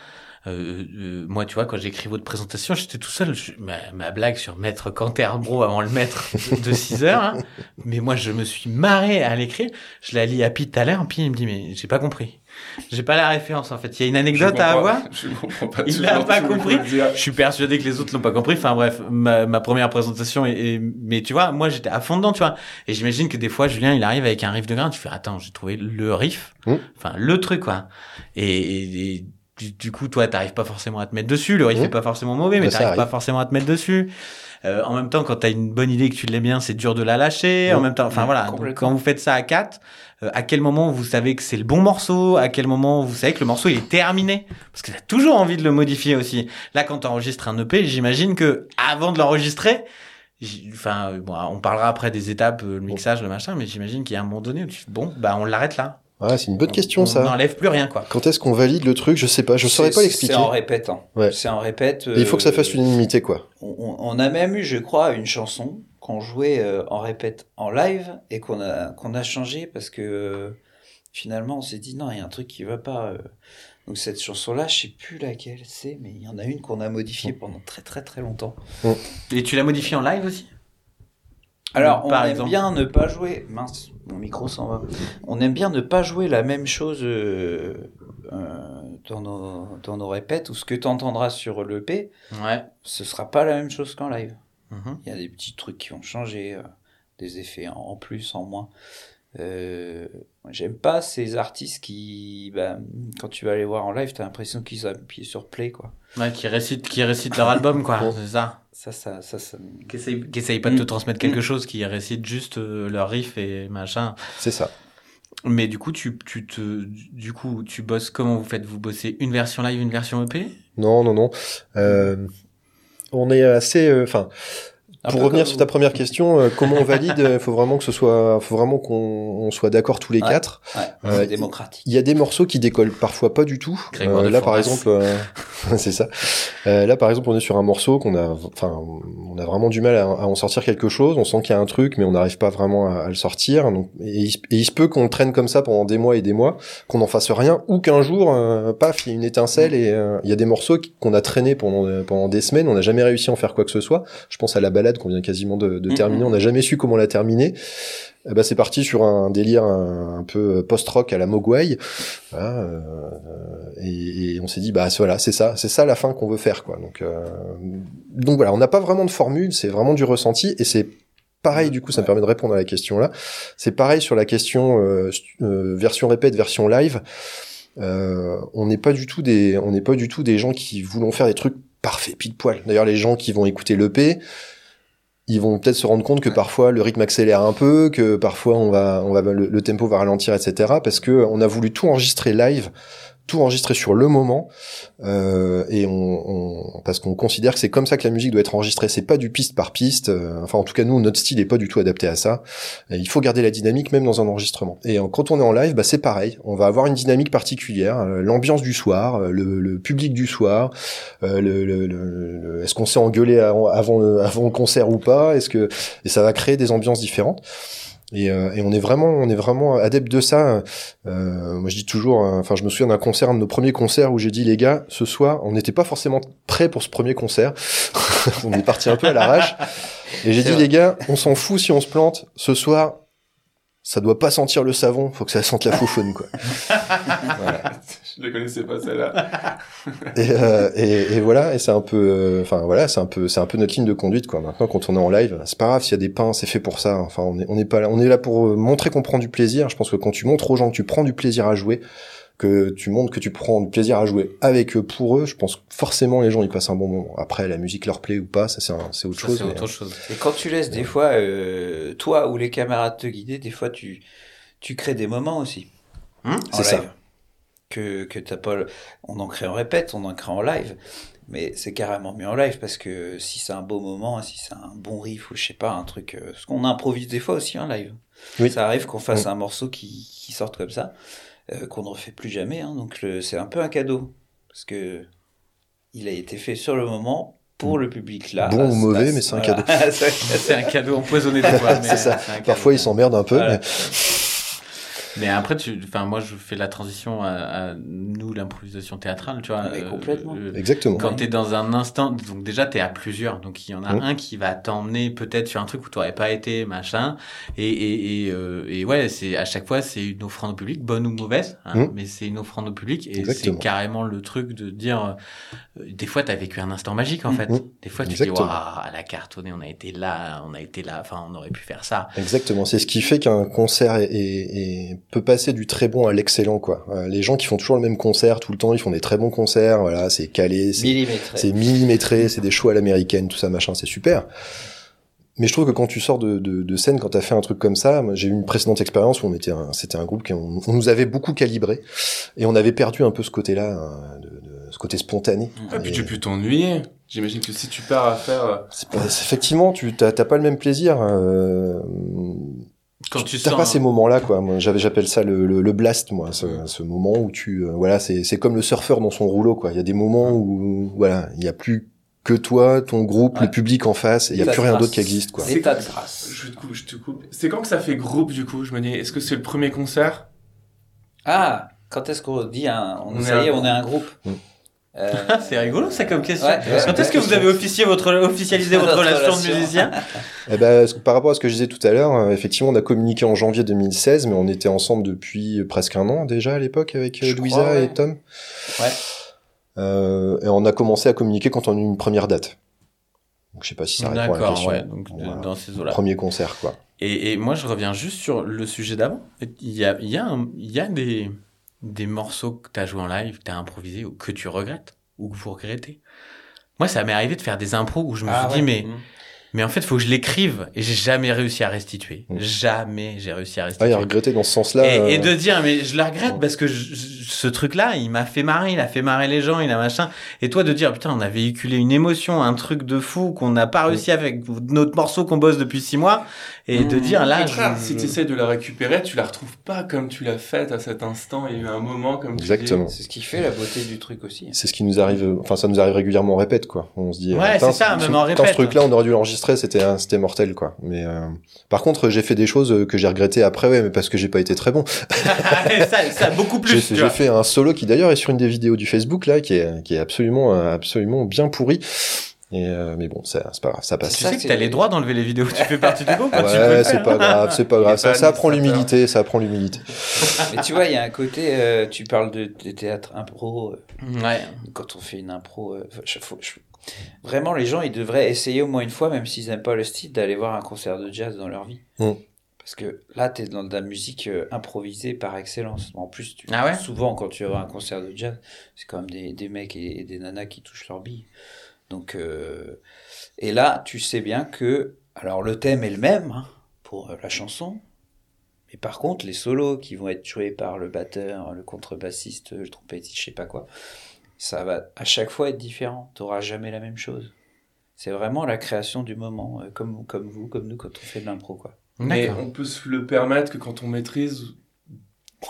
euh, euh, moi, tu vois, quand j'écris votre présentation, j'étais tout seul. Je- ma, ma blague sur mettre Canterbro avant le maître de 6 heures, hein. mais moi, je me suis marré à l'écrire. Je la lis à Pete tout à l'heure, puis il me dit, mais j'ai pas compris. J'ai pas la référence, en fait. Il y a une anecdote à avoir. Je comprends pas. Il l'a pas compris. Je suis persuadé que les autres l'ont pas compris. Enfin bref, ma, ma première présentation est, est- mais tu vois, moi j'étais à fond dedans, tu vois. Et j'imagine que des fois Julien, il arrive avec un riff de grain, tu fais attends, j'ai trouvé le riff, Mm. enfin le truc quoi. Et, et- et du, du coup, toi, t'arrives pas forcément à te mettre dessus. Le riff Mm. est pas forcément mauvais, mais Bah, t'arrives pas forcément à te mettre dessus. Euh, en même temps, quand t'as une bonne idée et que tu l'aimes bien, c'est dur de la lâcher. En même temps, enfin Mm, voilà. Donc, quand vous faites ça à quatre, euh, à quel moment vous savez que c'est le bon morceau? À quel moment vous savez que le morceau il est terminé? Parce que t'as toujours envie de le modifier aussi. Là, quand t'enregistres un EP, j'imagine que avant de l'enregistrer, enfin, euh, bon, on parlera après des étapes, euh, le mixage, le machin, mais j'imagine qu'il y a un moment donné où tu fais, bon, bah on l'arrête là. Ouais, c'est une bonne question on ça. n'enlève plus rien quoi. Quand est-ce qu'on valide le truc? Je sais pas, je saurais C'est- pas l'expliquer. C'est en répétant. Ouais. C'est en répète. Il faut que ça euh, fasse l'unanimité quoi. On, on- on a même eu, je crois, une chanson qu'on jouait euh, en répète en live et qu'on a qu'on a changé parce que euh, finalement on s'est dit non, il y a un truc qui va pas. euh. Donc cette chanson-là, je sais plus laquelle c'est, mais il y en a une qu'on a modifiée pendant très très très longtemps. Et tu l'as modifié en live aussi? Alors, on Par aime exemple. bien ne pas jouer. Mince, mon micro s'en va. On aime bien ne pas jouer la même chose euh, euh, dans, nos, dans nos répètes ou ce que tu entendras sur l'EP, Ouais. ce sera pas la même chose qu'en live. Mhm. Il y a des petits trucs qui ont changé, euh, des effets en plus, en moins. J'aime pas ces artistes qui, bah, quand tu vas les voir en live, t'as l'impression qu'ils appuient sur play, quoi. Ouais, qui récitent, qui récitent leur album quoi. Bon. C'est ça. Ça, ça, ça, ça. Qui essayent, pas de te Mm. transmettre quelque chose, qui récitent juste euh, leur riff et machin. C'est ça. Mais du coup, tu, tu te, du coup, tu bosses comment vous faites? Vous bossez une version live, une version EP Non, non, non. Euh, on est assez, euh, enfin, Un Pour revenir comme sur ta première question, euh, comment on valide Il faut vraiment que ce soit, faut vraiment qu'on on soit d'accord tous les Ouais. quatre. Ouais, Euh, démocratique. Il y a des morceaux qui décollent parfois pas du tout. Euh, là, par exemple, euh, (laughs) c'est ça. Euh, là, par exemple, on est sur un morceau qu'on a, enfin, on a vraiment du mal à, à en sortir quelque chose. On sent qu'il y a un truc, mais on n'arrive pas vraiment à, à le sortir. Donc, et, il, se- et il se peut qu'on le traîne comme ça pendant des mois et des mois, qu'on n'en fasse rien, ou qu'un jour, euh, paf, il y a une étincelle et euh, il y a des morceaux qu'on a traînés pendant pendant des semaines. On n'a jamais réussi à en faire quoi que ce soit. Je pense à la balade qu'on vient quasiment de, de Mhm. terminer. On n'a jamais su comment la terminer. Eh ben, c'est parti sur un délire un, un peu post-rock à la Mogwai. Voilà, euh, et, et on s'est dit bah voilà c'est ça c'est ça la fin qu'on veut faire quoi donc euh, donc voilà on n'a pas vraiment de formule c'est vraiment du ressenti et c'est pareil du coup ça me permet de répondre à la question là c'est pareil sur la question euh, euh, version répète version live euh, on n'est pas du tout des on n'est pas du tout des gens qui voulons faire des trucs parfaits pile poil d'ailleurs les gens qui vont écouter l'EP ils vont peut-être se rendre compte que parfois le rythme accélère un peu, que parfois on va, on va le, le tempo va ralentir, etc. Parce que on a voulu tout enregistrer live, tout enregistrer sur le moment, euh, et on, on- parce qu'on considère que c'est comme ça que la musique doit être enregistrée. C'est pas du piste par piste. euh, enfin, en tout cas, nous, notre style est pas du tout adapté à ça. Il faut garder la dynamique même dans un enregistrement. Et quand on est en live, bah, c'est pareil. On va avoir une dynamique particulière, euh, l'ambiance du soir, le, le public du soir. le, le- le- est-ce qu'on s'est engueulé avant, avant le concert ou pas? Est-ce que et ça va créer des ambiances différentes. Et, euh, et on est vraiment, on est vraiment adepte de ça. Euh, moi, je dis toujours, euh, enfin, je me souviens d'un concert, un de nos premiers concerts où j'ai dit les gars, ce soir, on n'était pas forcément prêts pour ce premier concert. (laughs) on est parti un peu à l'arrache. Et j'ai dit vrai. les gars, on s'en fout si on se plante. Ce soir, ça doit pas sentir le savon, faut que ça sente la foufoune, quoi. (laughs) voilà. Je ne connaissais pas celle-là. Et, euh, et, et voilà, et c'est un peu, euh, enfin voilà, c'est un peu, c'est un peu notre ligne de conduite quoi. Maintenant, quand on est en live, c'est pas grave s'il y a des pains, c'est fait pour ça. Enfin, on est, on est pas là, on est là pour euh, montrer qu'on prend du plaisir. Je pense que quand tu montres aux gens que tu prends du plaisir à jouer, que tu montres que tu prends du plaisir à jouer avec eux pour eux, je pense que forcément les gens ils passent un bon moment. Après, la musique leur plaît ou pas, ça c'est, autre Ça, chose. mais, autre chose. Et quand tu laisses des fois, euh, toi ou les camarades te guider, des fois tu, tu crées des moments aussi. Hum en C'est ça. Que, que t'as pas, on en crée en répète, on en crée en live. Mais c'est carrément mieux en live parce que si c'est un beau moment, si c'est un bon riff ou je sais pas, un truc, euh, parce qu'on improvise des fois aussi en live. Oui. Ça arrive qu'on fasse Mm. un morceau qui, qui sorte comme ça, euh, qu'on ne refait plus jamais, hein, donc c'est un peu un cadeau. Parce que il a été fait sur le moment pour le public là. Bon ou Ah, mauvais, mais c'est un voilà. cadeau. (laughs) C'est un cadeau empoisonné (laughs) mais C'est ça. Parfois ils s'emmerdent un peu. Voilà. mais- Mais après, tu, enfin, moi, je fais la transition à, à nous, l'improvisation théâtrale, tu vois. Mais complètement. Exactement. Quand t'es dans un instant, donc déjà t'es à plusieurs, donc il y en a Mhm. un qui va t'emmener peut-être sur un truc où t'aurais pas été, machin. Et et et, euh, et ouais, c'est à chaque fois c'est une offrande au public, bonne ou mauvaise, hein, Mhm. mais c'est une offrande au public et c'est carrément le truc de dire. euh, des fois t'as vécu un instant magique en Mhm. fait. Des fois tu Exactement. te dis waouh, elle a cartonné, on a été là, on a été là, enfin on aurait pu faire ça. Exactement, c'est ce qui fait qu'un concert est, est- est- peut passer du très bon à l'excellent quoi. Euh, les gens qui font toujours le même concert tout le temps, ils font des très bons concerts, voilà, c'est calé, c'est Millimétré. c'est millimétré, c'est des shows à l'américaine, tout ça machin, c'est super. Mais je trouve que quand tu sors de, de, de scène, quand t'as fait un truc comme ça, j'ai eu une précédente expérience où on était, c'était un groupe qui on, on nous avait beaucoup calibré et on avait perdu un peu ce côté-là, hein, de, de- ce côté spontané. Ah, puis Et- tu peux t'ennuyer. J'imagine que si tu pars à faire. euh, pas- effectivement, tu t'as t'as pas le même plaisir. euh, Quand tu T'as pas un- ces moments-là, quoi. Moi, j'avais, j'appelle ça le, le, le blast, moi. Ce, ce moment où tu, euh, voilà, c'est, c'est comme le surfeur dans son rouleau, quoi. Il y a des moments où, voilà, il y a plus que toi, ton groupe, Ouais. le public en face, et il y a plus rien d'autre qui existe, quoi. C'est- L'état de grâce. Je te coupe, je te coupe. C'est quand que ça fait groupe du coup? Je me dis, est-ce que c'est le premier concert? Ah, quand est-ce qu'on dit un, on, On est ça y est, un- on est un groupe. Mm. Euh, c'est rigolo ça comme question. Ouais, ouais, Quand est-ce que vous avez officié votre officialisé votre relation de musicien (laughs) Eh ben, ce- par rapport à ce que je disais tout à l'heure, euh, effectivement, on a communiqué en janvier 2016, mais on était ensemble depuis presque un an déjà à l'époque avec euh, Louisa crois, ouais. et Tom. Ouais. Euh, et on a commencé à communiquer quand on a eu une première date. Donc, je sais pas si ça répond à la D'accord, question. ouais, donc de- Voilà. dans ces eaux-là. Premier concert, quoi. Et, et moi, je reviens juste sur le sujet d'avant. Il y a, il y a, un- il y a des, des morceaux que tu as joué en live, que tu as improvisé, ou que tu regrettes, ou que vous regrettez. Moi, ça m'est arrivé de faire des impros où je me Ah suis dit, mais Mm. Mais en fait, faut que je l'écrive et j'ai jamais réussi à restituer. Mm. Jamais j'ai réussi à Ah, restituer. il a regretté dans ce sens-là. et, et euh, de dire mais je la regrette parce que je- je- ce truc-là, il m'a fait marrer, il a fait marrer les gens, il a machin. Et toi de dire putain, on a véhiculé une émotion, un truc de fou qu'on n'a pas réussi avec notre morceau qu'on bosse depuis six mois, et de dire là, je- si tu essaies de la récupérer, tu la retrouves pas comme tu l'as faite à cet instant. Il y a eu un moment comme. Exactement. C'est ce qui fait la beauté du truc aussi. C'est ce qui nous arrive, enfin ça nous arrive régulièrement en répète quoi. On se dit, Ouais, c'est ça, même en répète. ce truc-là, on aurait dû l'enregistrer, c'était un- c'était mortel quoi. Mais euh, par contre, j'ai fait des choses euh, que j'ai regrettées après, ouais, mais parce que j'ai pas été très bon. (laughs) (laughs) ça, ça beaucoup plus. J'ai fait un solo qui d'ailleurs est sur une des vidéos du Facebook là, qui est qui est absolument euh, absolument bien pourri. Et euh, mais bon, ça c'est pas grave, ça passe. Tu sais que c'est- t'as les droits d'enlever les vidéos. Tu fais partie du groupe. hein, Ouais, c'est pas grave, (laughs) c'est pas grave. pas Ça, ça apprend administrateur. l'humilité, ça apprend l'humilité. Mais tu vois, il y a un côté, euh, tu parles de, de théâtre impro, euh, Ouais. quand on fait une impro, euh, je- faut- je- vraiment les gens ils devraient essayer au moins une fois, même s'ils n'aiment pas le style, d'aller voir un concert de jazz dans leur vie. Mm. Parce que là, tu es dans de la musique euh, improvisée par excellence. En plus, tu, Ah ouais? souvent quand tu vas voir un concert de jazz, c'est quand même des, des mecs et, et des nanas qui touchent leur bille. Donc, euh, et là, tu sais bien que, alors le thème est le même hein, pour euh, la chanson, mais par contre, les solos qui vont être joués par le batteur, le contrebassiste, le trompettiste, je sais pas quoi, ça va à chaque fois être différent. T'auras jamais la même chose. C'est vraiment la création du moment, euh, comme, comme vous, comme nous, quand on fait de l'impro, quoi. Mais on peut se le permettre que quand on maîtrise. (laughs)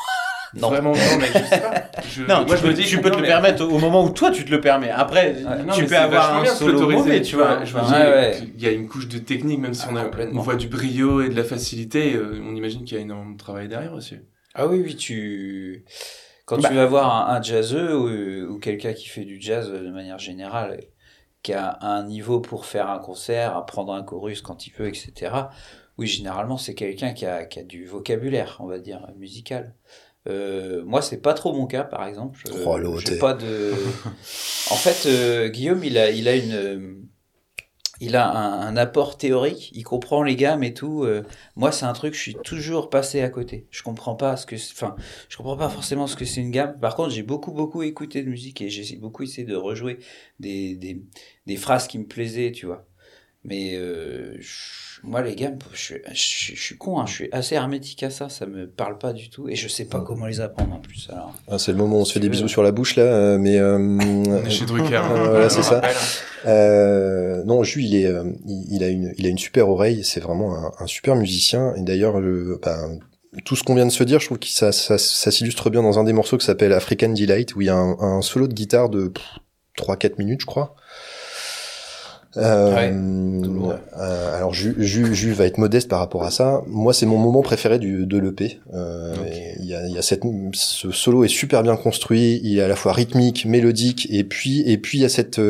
Non. Vraiment, non, mais je sais pas. Je- Non, moi tu je me peux- dis. tu peux te le permettre au moment où toi tu te le permets. Après, Non, tu peux avoir un solo mauvais, tu vois. Je me Enfin, dis Ouais, qu'il y a une couche de technique, même si Ah, on, a, complètement. on voit du brio et de la facilité, euh, on imagine qu'il y a énormément de travail derrière aussi. Ah oui, oui, tu... Quand Bah. tu vas voir un, un jazzeux ou, ou quelqu'un qui fait du jazz euh, de manière générale, qui a un niveau pour faire un concert, apprendre un chorus quand il peut, etc. Oui, généralement, c'est quelqu'un qui a, qui a du vocabulaire, on va dire, musical. Euh, moi, c'est pas trop mon cas, par exemple. Euh, Oh, pas de. (laughs) En fait, euh, Guillaume, il a, il a une, il a un, un apport théorique. Il comprend les gammes et tout. euh, moi, c'est un truc, je suis toujours passé à côté. Je comprends pas ce que, enfin, je comprends pas forcément ce que c'est une gamme. Par contre, j'ai beaucoup, beaucoup écouté de musique et j'ai beaucoup essayé de rejouer des, des, des phrases qui me plaisaient, tu vois. Mais euh, moi, les gammes, je, suis- je, suis- je suis con, hein, je suis assez hermétique à ça. Ça me parle pas du tout et je sais pas comment les apprendre en plus. Alors, Ah, c'est le moment où on se fait des bisous sur la bouche là, euh, mais euh, (laughs) On est chez Drucker. hein. Euh, voilà, c'est (laughs) ça. Euh, non, Jules, il est, il, il a une, il a une super oreille. C'est vraiment un, un super musicien. Et d'ailleurs, le- ben, tout ce qu'on vient de se dire, je trouve que ça, ça, ça s'illustre bien dans un des morceaux qui s'appelle African Delight, où il y a un, un solo de guitare de 3-4 minutes, je crois. Euh, Ouais, euh, alors Ju, Ju, Ju va être modeste par rapport à ça. Moi, c'est mon moment préféré du, de l'EP. Euh, Il y a, il y a cette, ce solo est super bien construit. Il est à la fois rythmique, mélodique, et puis et puis il y a cette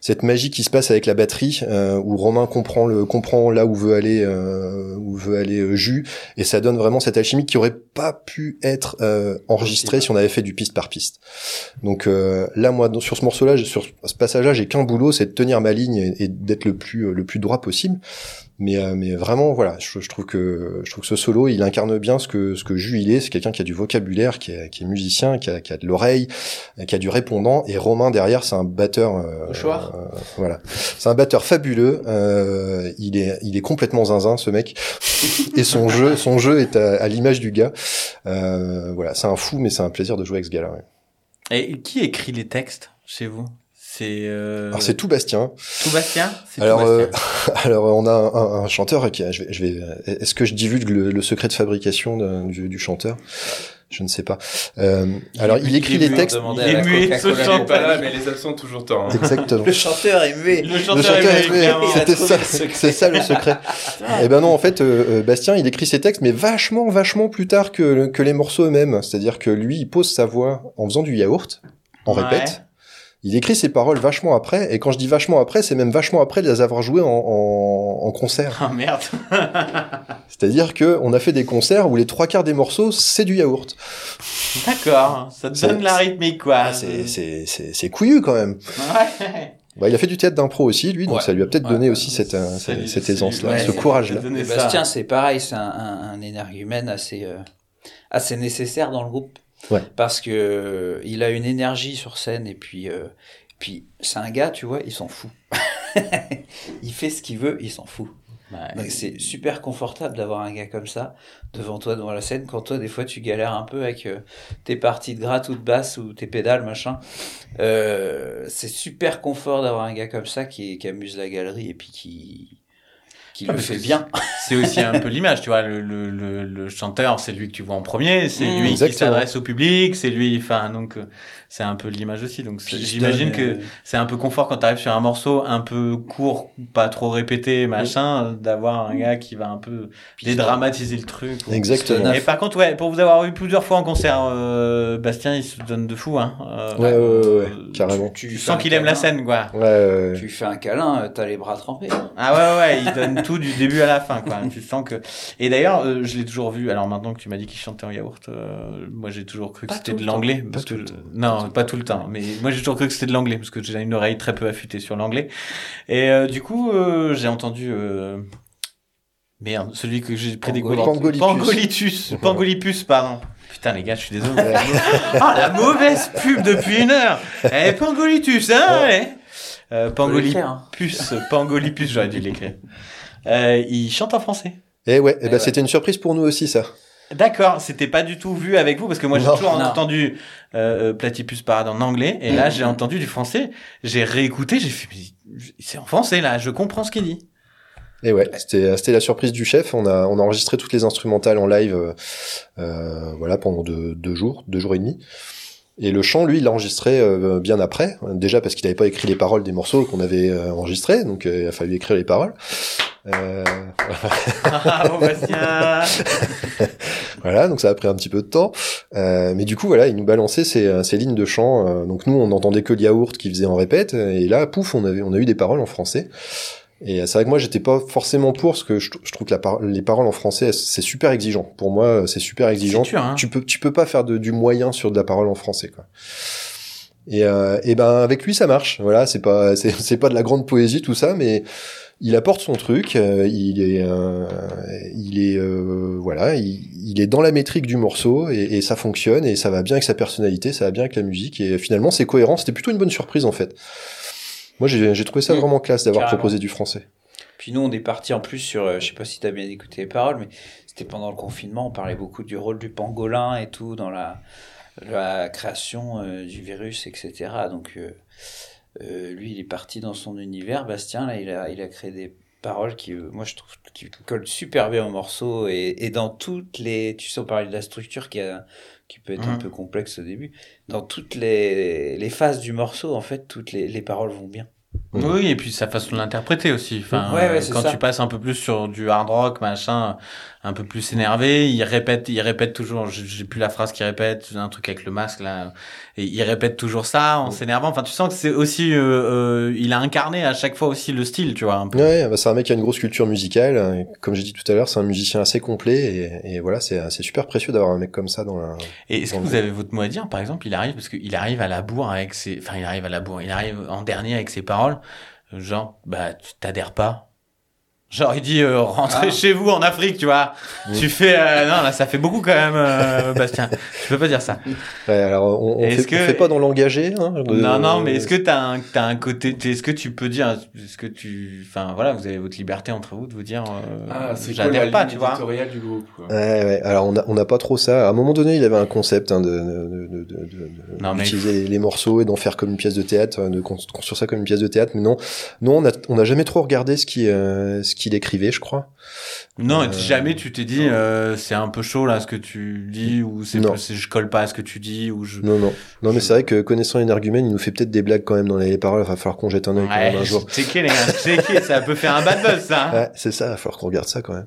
cette magie qui se passe avec la batterie où Romain comprend le comprend là où veut aller où veut aller Jus et ça donne vraiment cette alchimie qui aurait pas pu être euh, enregistrée si on avait fait du piste par piste. Donc euh, là moi sur ce morceau-là, sur ce passage-là, j'ai qu'un boulot, c'est de tenir ma ligne et, et d'être le plus le plus droit possible. Mais euh, mais vraiment voilà, je, je trouve que je trouve que ce solo, il incarne bien ce que ce que Jus il est, c'est quelqu'un qui a du vocabulaire, qui est, qui est musicien, qui a, qui a de l'oreille, euh, qui a du répondant et Romain derrière, c'est un batteur euh, euh, voilà. C'est un batteur fabuleux, euh, il est il est complètement zinzin ce mec et son jeu son jeu est à, à l'image du gars. Euh, voilà, c'est un fou mais c'est un plaisir de jouer avec ce gars-là. ouais. Et qui écrit les textes chez vous? C'est euh... Alors c'est tout Bastien. tout Bastien C'est Alors, tout Bastien. (laughs) Alors on a un, un- un chanteur qui a, je vais, je vais est-ce que je divulgue le, le secret de fabrication du, du chanteur? Je ne sais pas. Euh, alors il écrit les textes il est muet, ce chanteur. pas là, mais les absents toujours tort. hein. exactement. Le chanteur est muet. Le Le chanteur, est muet, c'était ça, c'est ça le secret. Et ben non, en fait, euh, euh, Bastien, il écrit ses textes, mais vachement, vachement plus tard que, que les morceaux eux-mêmes. C'est-à-dire que lui, il pose sa voix en faisant du yaourt, en Ouais. répète. Il écrit ses paroles vachement après, et quand je dis vachement après, c'est même vachement après de les avoir jouées en, en, en concert. Ah merde. (laughs) C'est-à-dire que on a fait des concerts où les trois quarts des morceaux, c'est du yaourt. D'accord, ça te donne la rythmique quoi. Ah, c'est, c'est, c'est, c'est couillu quand même. Ouais. Bah, il a fait du théâtre d'impro aussi, lui, donc Ouais. ça lui a peut-être Ouais. donné aussi cette, euh, cette, aisance-là, ouais, ce ça courage-là. lui a donné ça. Bastien, c'est pareil, c'est un, un, un énergumène assez, euh, assez nécessaire dans le groupe. Ouais. Parce que euh, il a une énergie sur scène et puis, euh, puis c'est un gars, tu vois, il s'en fout. (laughs) il fait ce qu'il veut, il s'en fout. Ouais. Donc c'est super confortable d'avoir un gars comme ça devant toi devant la scène quand toi des fois tu galères un peu avec euh, tes parties de gratte ou de basse ou tes pédales machin. Euh, c'est super confort d'avoir un gars comme ça qui, qui amuse la galerie et puis qui qui Ah, le mais fait c'est- bien. C'est aussi un peu l'image, tu vois. Le, le, le, le chanteur, c'est lui que tu vois en premier, c'est Mmh, lui qui s'adresse au public, c'est lui, enfin, donc, euh, c'est un peu l'image aussi. Donc, j'imagine que euh, c'est un peu confort quand tu arrives sur un morceau un peu court, pas trop répété, machin, d'avoir un gars qui va un peu dédramatiser le truc. ou- Exactement. Et par contre, ouais, pour vous avoir eu plusieurs fois en concert, euh, Bastien, il se donne de fou, hein. Euh, Ouais, ouais, ouais, ouais, carrément. Tu, sens qu'il aime la scène, quoi. Ouais, ouais, ouais. Tu fais un câlin, euh, t'as les bras trempés. Ah ouais, ouais, il donne tout du début à la fin, quoi. Tu sens que. Et d'ailleurs, euh, je l'ai toujours vu. Alors maintenant que tu m'as dit qu'il chantait en yaourt, euh, moi j'ai toujours cru que c'était de l'anglais. Parce que temps. Non, pas tout le temps. Mais moi j'ai toujours cru que c'était de l'anglais parce que j'ai une oreille très peu affûtée sur l'anglais. Et euh, du coup, euh, j'ai entendu. Euh... Merde, celui que j'ai pris des Pangolipus. Pangolitus. (laughs) Pangolipus, pardon. Putain les gars, je suis désolé. (laughs) Ah la mauvaise pub depuis une heure. Eh Pangolitus, hein allez. Euh, l'écrire, hein. Pangolipus, Pangolipus, j'aurais dû l'écrire. Euh, il chante en français. Et ouais, et Eh ouais. c'était une surprise pour nous aussi, ça. D'accord, c'était pas du tout vu avec vous parce que moi j'ai toujours Non. entendu euh, euh, Platypus Parade en anglais et là j'ai entendu du français. J'ai réécouté, j'ai fait c'est en français là, je comprends ce qu'il dit. Et ouais, c'était c'était la surprise du chef. On a on a enregistré toutes les instrumentales en live, euh, euh, voilà, pendant deux, deux jours, deux jours et demi. Et le chant, lui, il l'a enregistré euh, bien après. Déjà parce qu'il n'avait pas écrit les paroles des morceaux qu'on avait euh, enregistrés, donc euh, il a fallu écrire les paroles. Euh, Ah bon Bastien. (laughs) Voilà, donc ça a pris un petit peu de temps. Euh, mais du coup, voilà, il nous balançait ces, ces lignes de chant. euh, donc nous, on n'entendait que le yaourt qui faisait en répète. Et là, pouf, on, avait, on a eu des paroles en français. Et c'est vrai que moi, j'étais pas forcément pour, parce que je, je trouve que la par- les paroles en français, c'est super exigeant. Pour moi, c'est super exigeant. Dur, hein. Tu peux, tu peux pas faire de, du moyen sur de la parole en français, quoi. Et, euh, et ben avec lui ça marche. Voilà, c'est pas c'est pas de la grande poésie tout ça, mais il apporte son truc. euh, il est euh, il est euh, voilà, il, il est dans la métrique du morceau et, et ça fonctionne et ça va bien avec sa personnalité, ça va bien avec la musique et finalement c'est cohérent. C'était plutôt une bonne surprise en fait. Moi j'ai trouvé ça vraiment classe d'avoir proposé du français. Puis nous, on est parti en plus sur, euh, je sais pas si t'as bien écouté les paroles, mais c'était pendant le confinement, on parlait beaucoup du rôle du pangolin et tout dans la, la création euh, du virus, etc. Donc euh, lui, il est parti dans son univers. Bastien, là, il a, il a créé des paroles qui, euh, moi, je trouve, qui collent super bien au morceau et, et dans toutes les, tu sais, on parlait de la structure qui a, qui peut être un Mhm. peu complexe au début. Dans toutes les, les phases du morceau, en fait, toutes les, les paroles vont bien. Oui, et puis sa façon de l'interpréter aussi. Enfin, Ouais, ouais, c'est quand ça. tu passes un peu plus sur du hard rock, machin, un peu plus énervé, il répète, il répète toujours. J'ai plus la phrase qu'il répète, un truc avec le masque là, et il répète toujours ça en s'énervant. Enfin, tu sens que c'est aussi, euh, euh, il a incarné à chaque fois aussi le style, tu vois. Un peu. Ouais, bah, c'est un mec qui a une grosse culture musicale. Comme j'ai dit tout à l'heure, c'est un musicien assez complet et, et voilà, c'est super précieux d'avoir un mec comme ça dans la. Et est-ce que vous avez votre mot à dire? Par exemple, il arrive parce qu'il arrive à la bourre avec ses, enfin, il arrive à la bourre, il arrive en dernier avec ses paroles, genre, bah, tu t'adhères pas. Genre, il dit, euh, rentrez Ah. chez vous en Afrique, tu vois. Oui. Tu fais, euh, non, là, ça fait beaucoup quand même, euh, Bastien. Tu peux pas dire ça. Ouais, alors on, on, fait, que- on fait pas dans l'engagé. Hein, de- non, non, mais est-ce que t'as un, t'as un côté, est-ce que tu peux dire, est-ce que tu, enfin, voilà, vous avez votre liberté entre vous de vous dire, euh, Ah, c'est quoi j'adhère la pas, tu vois. du groupe quoi? Ouais, ouais. Alors on a, on n'a pas trop ça. À un moment donné, il avait un concept hein, de, de, de, de, de- mais- d'utiliser les morceaux et d'en faire comme une pièce de théâtre, de con- construire ça comme une pièce de théâtre. Mais non, non, on a, on n'a jamais trop regardé ce qui, euh, ce qu'il écrivait, je crois. Non, et Euh, jamais tu t'es dit, euh, c'est un peu chaud là ce que tu dis, ou c'est, je colle pas à ce que tu dis, ou je. Non, non, non, mais c'est vrai que connaissant l'énergumène, il nous fait peut-être des blagues quand même dans les paroles. Il va falloir qu'on jette un œil quand Ouais, même un jour. checker les gars, checker, ça peut faire un bad buzz ça. hein? Ouais, c'est ça. Il va falloir qu'on regarde ça quand même.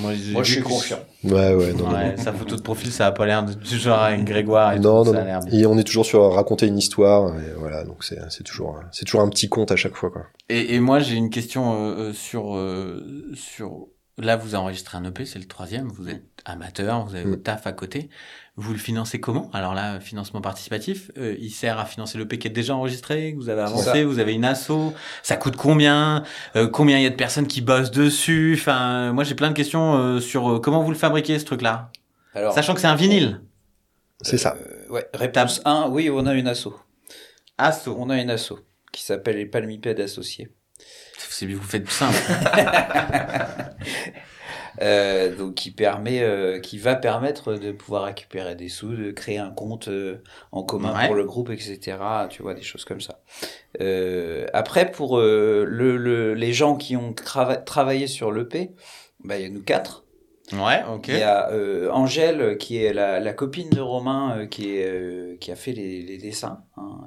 Moi, je suis que- confiant. Ouais, ouais, non, non, Ouais, sa photo de profil, ça a pas l'air de du genre avec Grégoire et non, tout, non, ça a non. l'air bien. Et on est toujours sur raconter une histoire. Et voilà, donc c'est, c'est toujours, c'est toujours un petit conte à chaque fois, quoi. Et, et moi, j'ai une question euh, euh, sur euh, sur. Là, vous enregistrez un EP, c'est le troisième. Vous êtes amateur, vous avez Mm. votre taf à côté. Vous le financez comment? Alors là, financement participatif, euh, il sert à financer l'EP qui est déjà enregistré, que vous avez avancé, vous avez une asso. Ça coûte combien? Euh, Combien il y a de personnes qui bossent dessus? Enfin, moi, j'ai plein de questions euh, sur euh, comment vous le fabriquez ce truc-là, Alors, sachant que c'est un vinyle. C'est ça. euh, ouais, réponse 1, oui, on a une asso. Asso. On a une asso. qui s'appelle les palmipèdes associés. C'est vous faites simple. (laughs) Euh, donc qui permet, euh, qui va permettre de pouvoir récupérer des sous, de créer un compte euh, en commun Ouais. pour le groupe, etc. Tu vois des choses comme ça. Après pour le, le- les gens qui ont trava- travaillé sur l'EP, bah il y a nous quatre. Ouais, ok. Il y a Angèle qui est la, la copine de Romain qui est qui a fait les, les dessins hein,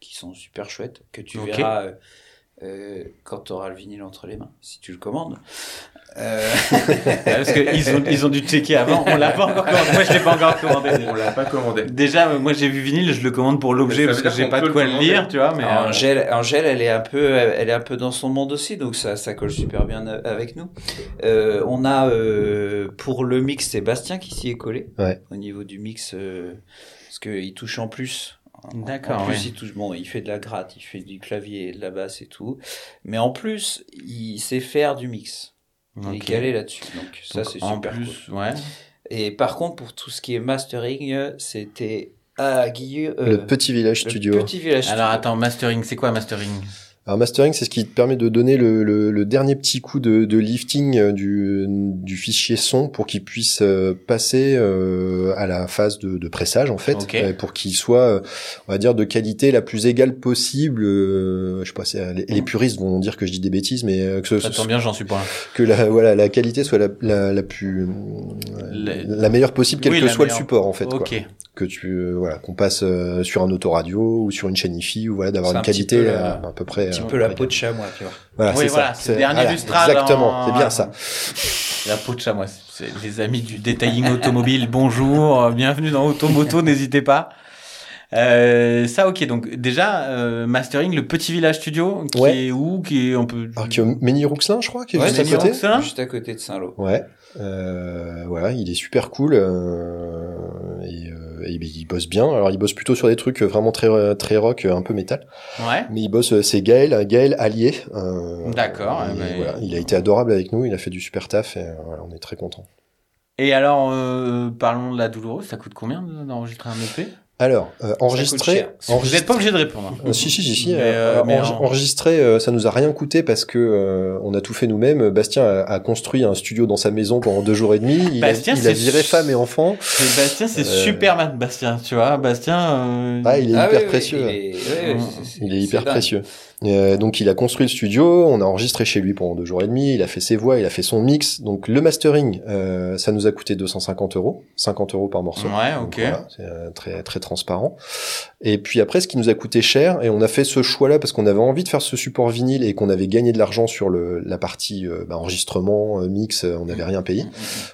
qui, sont super chouettes que tu verras euh, quand tu auras le vinyle entre les mains si tu le commandes. Euh, Parce qu'ils ont, ils ont dû checker avant. On l'a pas encore commandé. Moi, je l'ai pas encore commandé. On l'a pas commandé. Déjà, moi, j'ai vu vinyle, je le commande pour l'objet parce que j'ai pas de quoi le lire, tu vois. Mais Alors, euh, Angèle, Angèle, elle est un peu, elle est un peu dans son monde aussi, donc ça, ça colle super bien euh, avec nous. Euh, on a euh, pour le mix Sébastien qui s'y est collé. Ouais. Au niveau du mix, euh, parce qu'il touche en plus. En- D'accord, En plus, ouais. il touche. Bon, il fait de la gratte, il fait du clavier, de la basse et tout. Mais en plus, il sait faire du mix. Il est calé là-dessus. Donc ça, c'est en super plus, cool. ouais. Et par contre, pour tout ce qui est mastering, euh, c'était à Guillaume. euh, le petit village le studio. Petit village Alors studio. attends, mastering, c'est quoi mastering? Alors mastering, c'est ce qui te permet de donner le, le, le dernier petit coup de, de lifting euh, du, du fichier son pour qu'il puisse euh, passer euh, à la phase de, de pressage en fait, Ok. euh, pour qu'il soit, on va dire, de qualité la plus égale possible. je sais pas, les, les puristes vont dire que je dis des bêtises, mais que, Ça ce, tombe bien, j'en suis pas. que la, voilà, la qualité soit la, la, la plus, la meilleure possible, quel Oui, que soit meilleure. le support en fait. Ok. Quoi. Que tu, voilà, qu'on passe sur un autoradio ou sur une chaîne IFI ou voilà, d'avoir une un qualité peu à peu près. Un petit euh, peu la peau de chamois, tu vois. Voilà, Oui, c'est voilà, ça. c'est le dernier voilà, Exactement, en- c'est bien ça. La peau de chamois. C'est les amis du detailing (laughs) automobile. Bonjour, bienvenue dans Automoto, (laughs) n'hésitez pas. Euh, ça, ok. Donc déjà, euh, mastering, le petit village studio, qui Ouais. est où, qui est un peu. Alors qu'il y a Ménil-Rouxlin, je crois, qui est Ouais, juste à côté. Juste à côté de Saint-Lô. Ouais. Euh, voilà, il est super cool euh, euh, il bosse bien. Alors il bosse plutôt sur des trucs vraiment très très rock, un peu métal. Ouais. Mais il bosse, c'est Gaël, Gaël Allier. euh, D'accord, voilà, il a été adorable avec nous, il a fait du super taf et euh, voilà, on est très content. Et alors, euh, parlons de la douloureuse. Ça coûte combien de- d'enregistrer un EP Alors, euh, enregistrer. Vous n'êtes pas obligé de répondre. hein. Euh, si si si si. Euh, euh, en- Enregistrer, euh, ça nous a rien coûté parce que euh, on a tout fait nous-mêmes. Bastien a, a construit un studio dans sa maison pendant deux jours et demi. Il, Bastien, a, il a viré femme et enfants. Et Bastien, c'est Superman, Bastien. Tu vois, Bastien. euh, Ah, il est Ah hyper oui, oui, précieux. Il est, ouais, ouais, c'est- c'est- Il est c'est hyper précieux. Euh, donc il a construit le studio, on a enregistré chez lui pendant deux jours et demi, il a fait ses voix, il a fait son mix. Donc le mastering, euh, ça nous a coûté 250 euros, 50 euros par morceau. Ouais, ok. voilà, c'est euh, très très transparent. Et puis après, ce qui nous a coûté cher, et on a fait ce choix-là parce qu'on avait envie de faire ce support vinyle et qu'on avait gagné de l'argent sur le, la partie euh, bah, enregistrement, mix, on n'avait rien payé.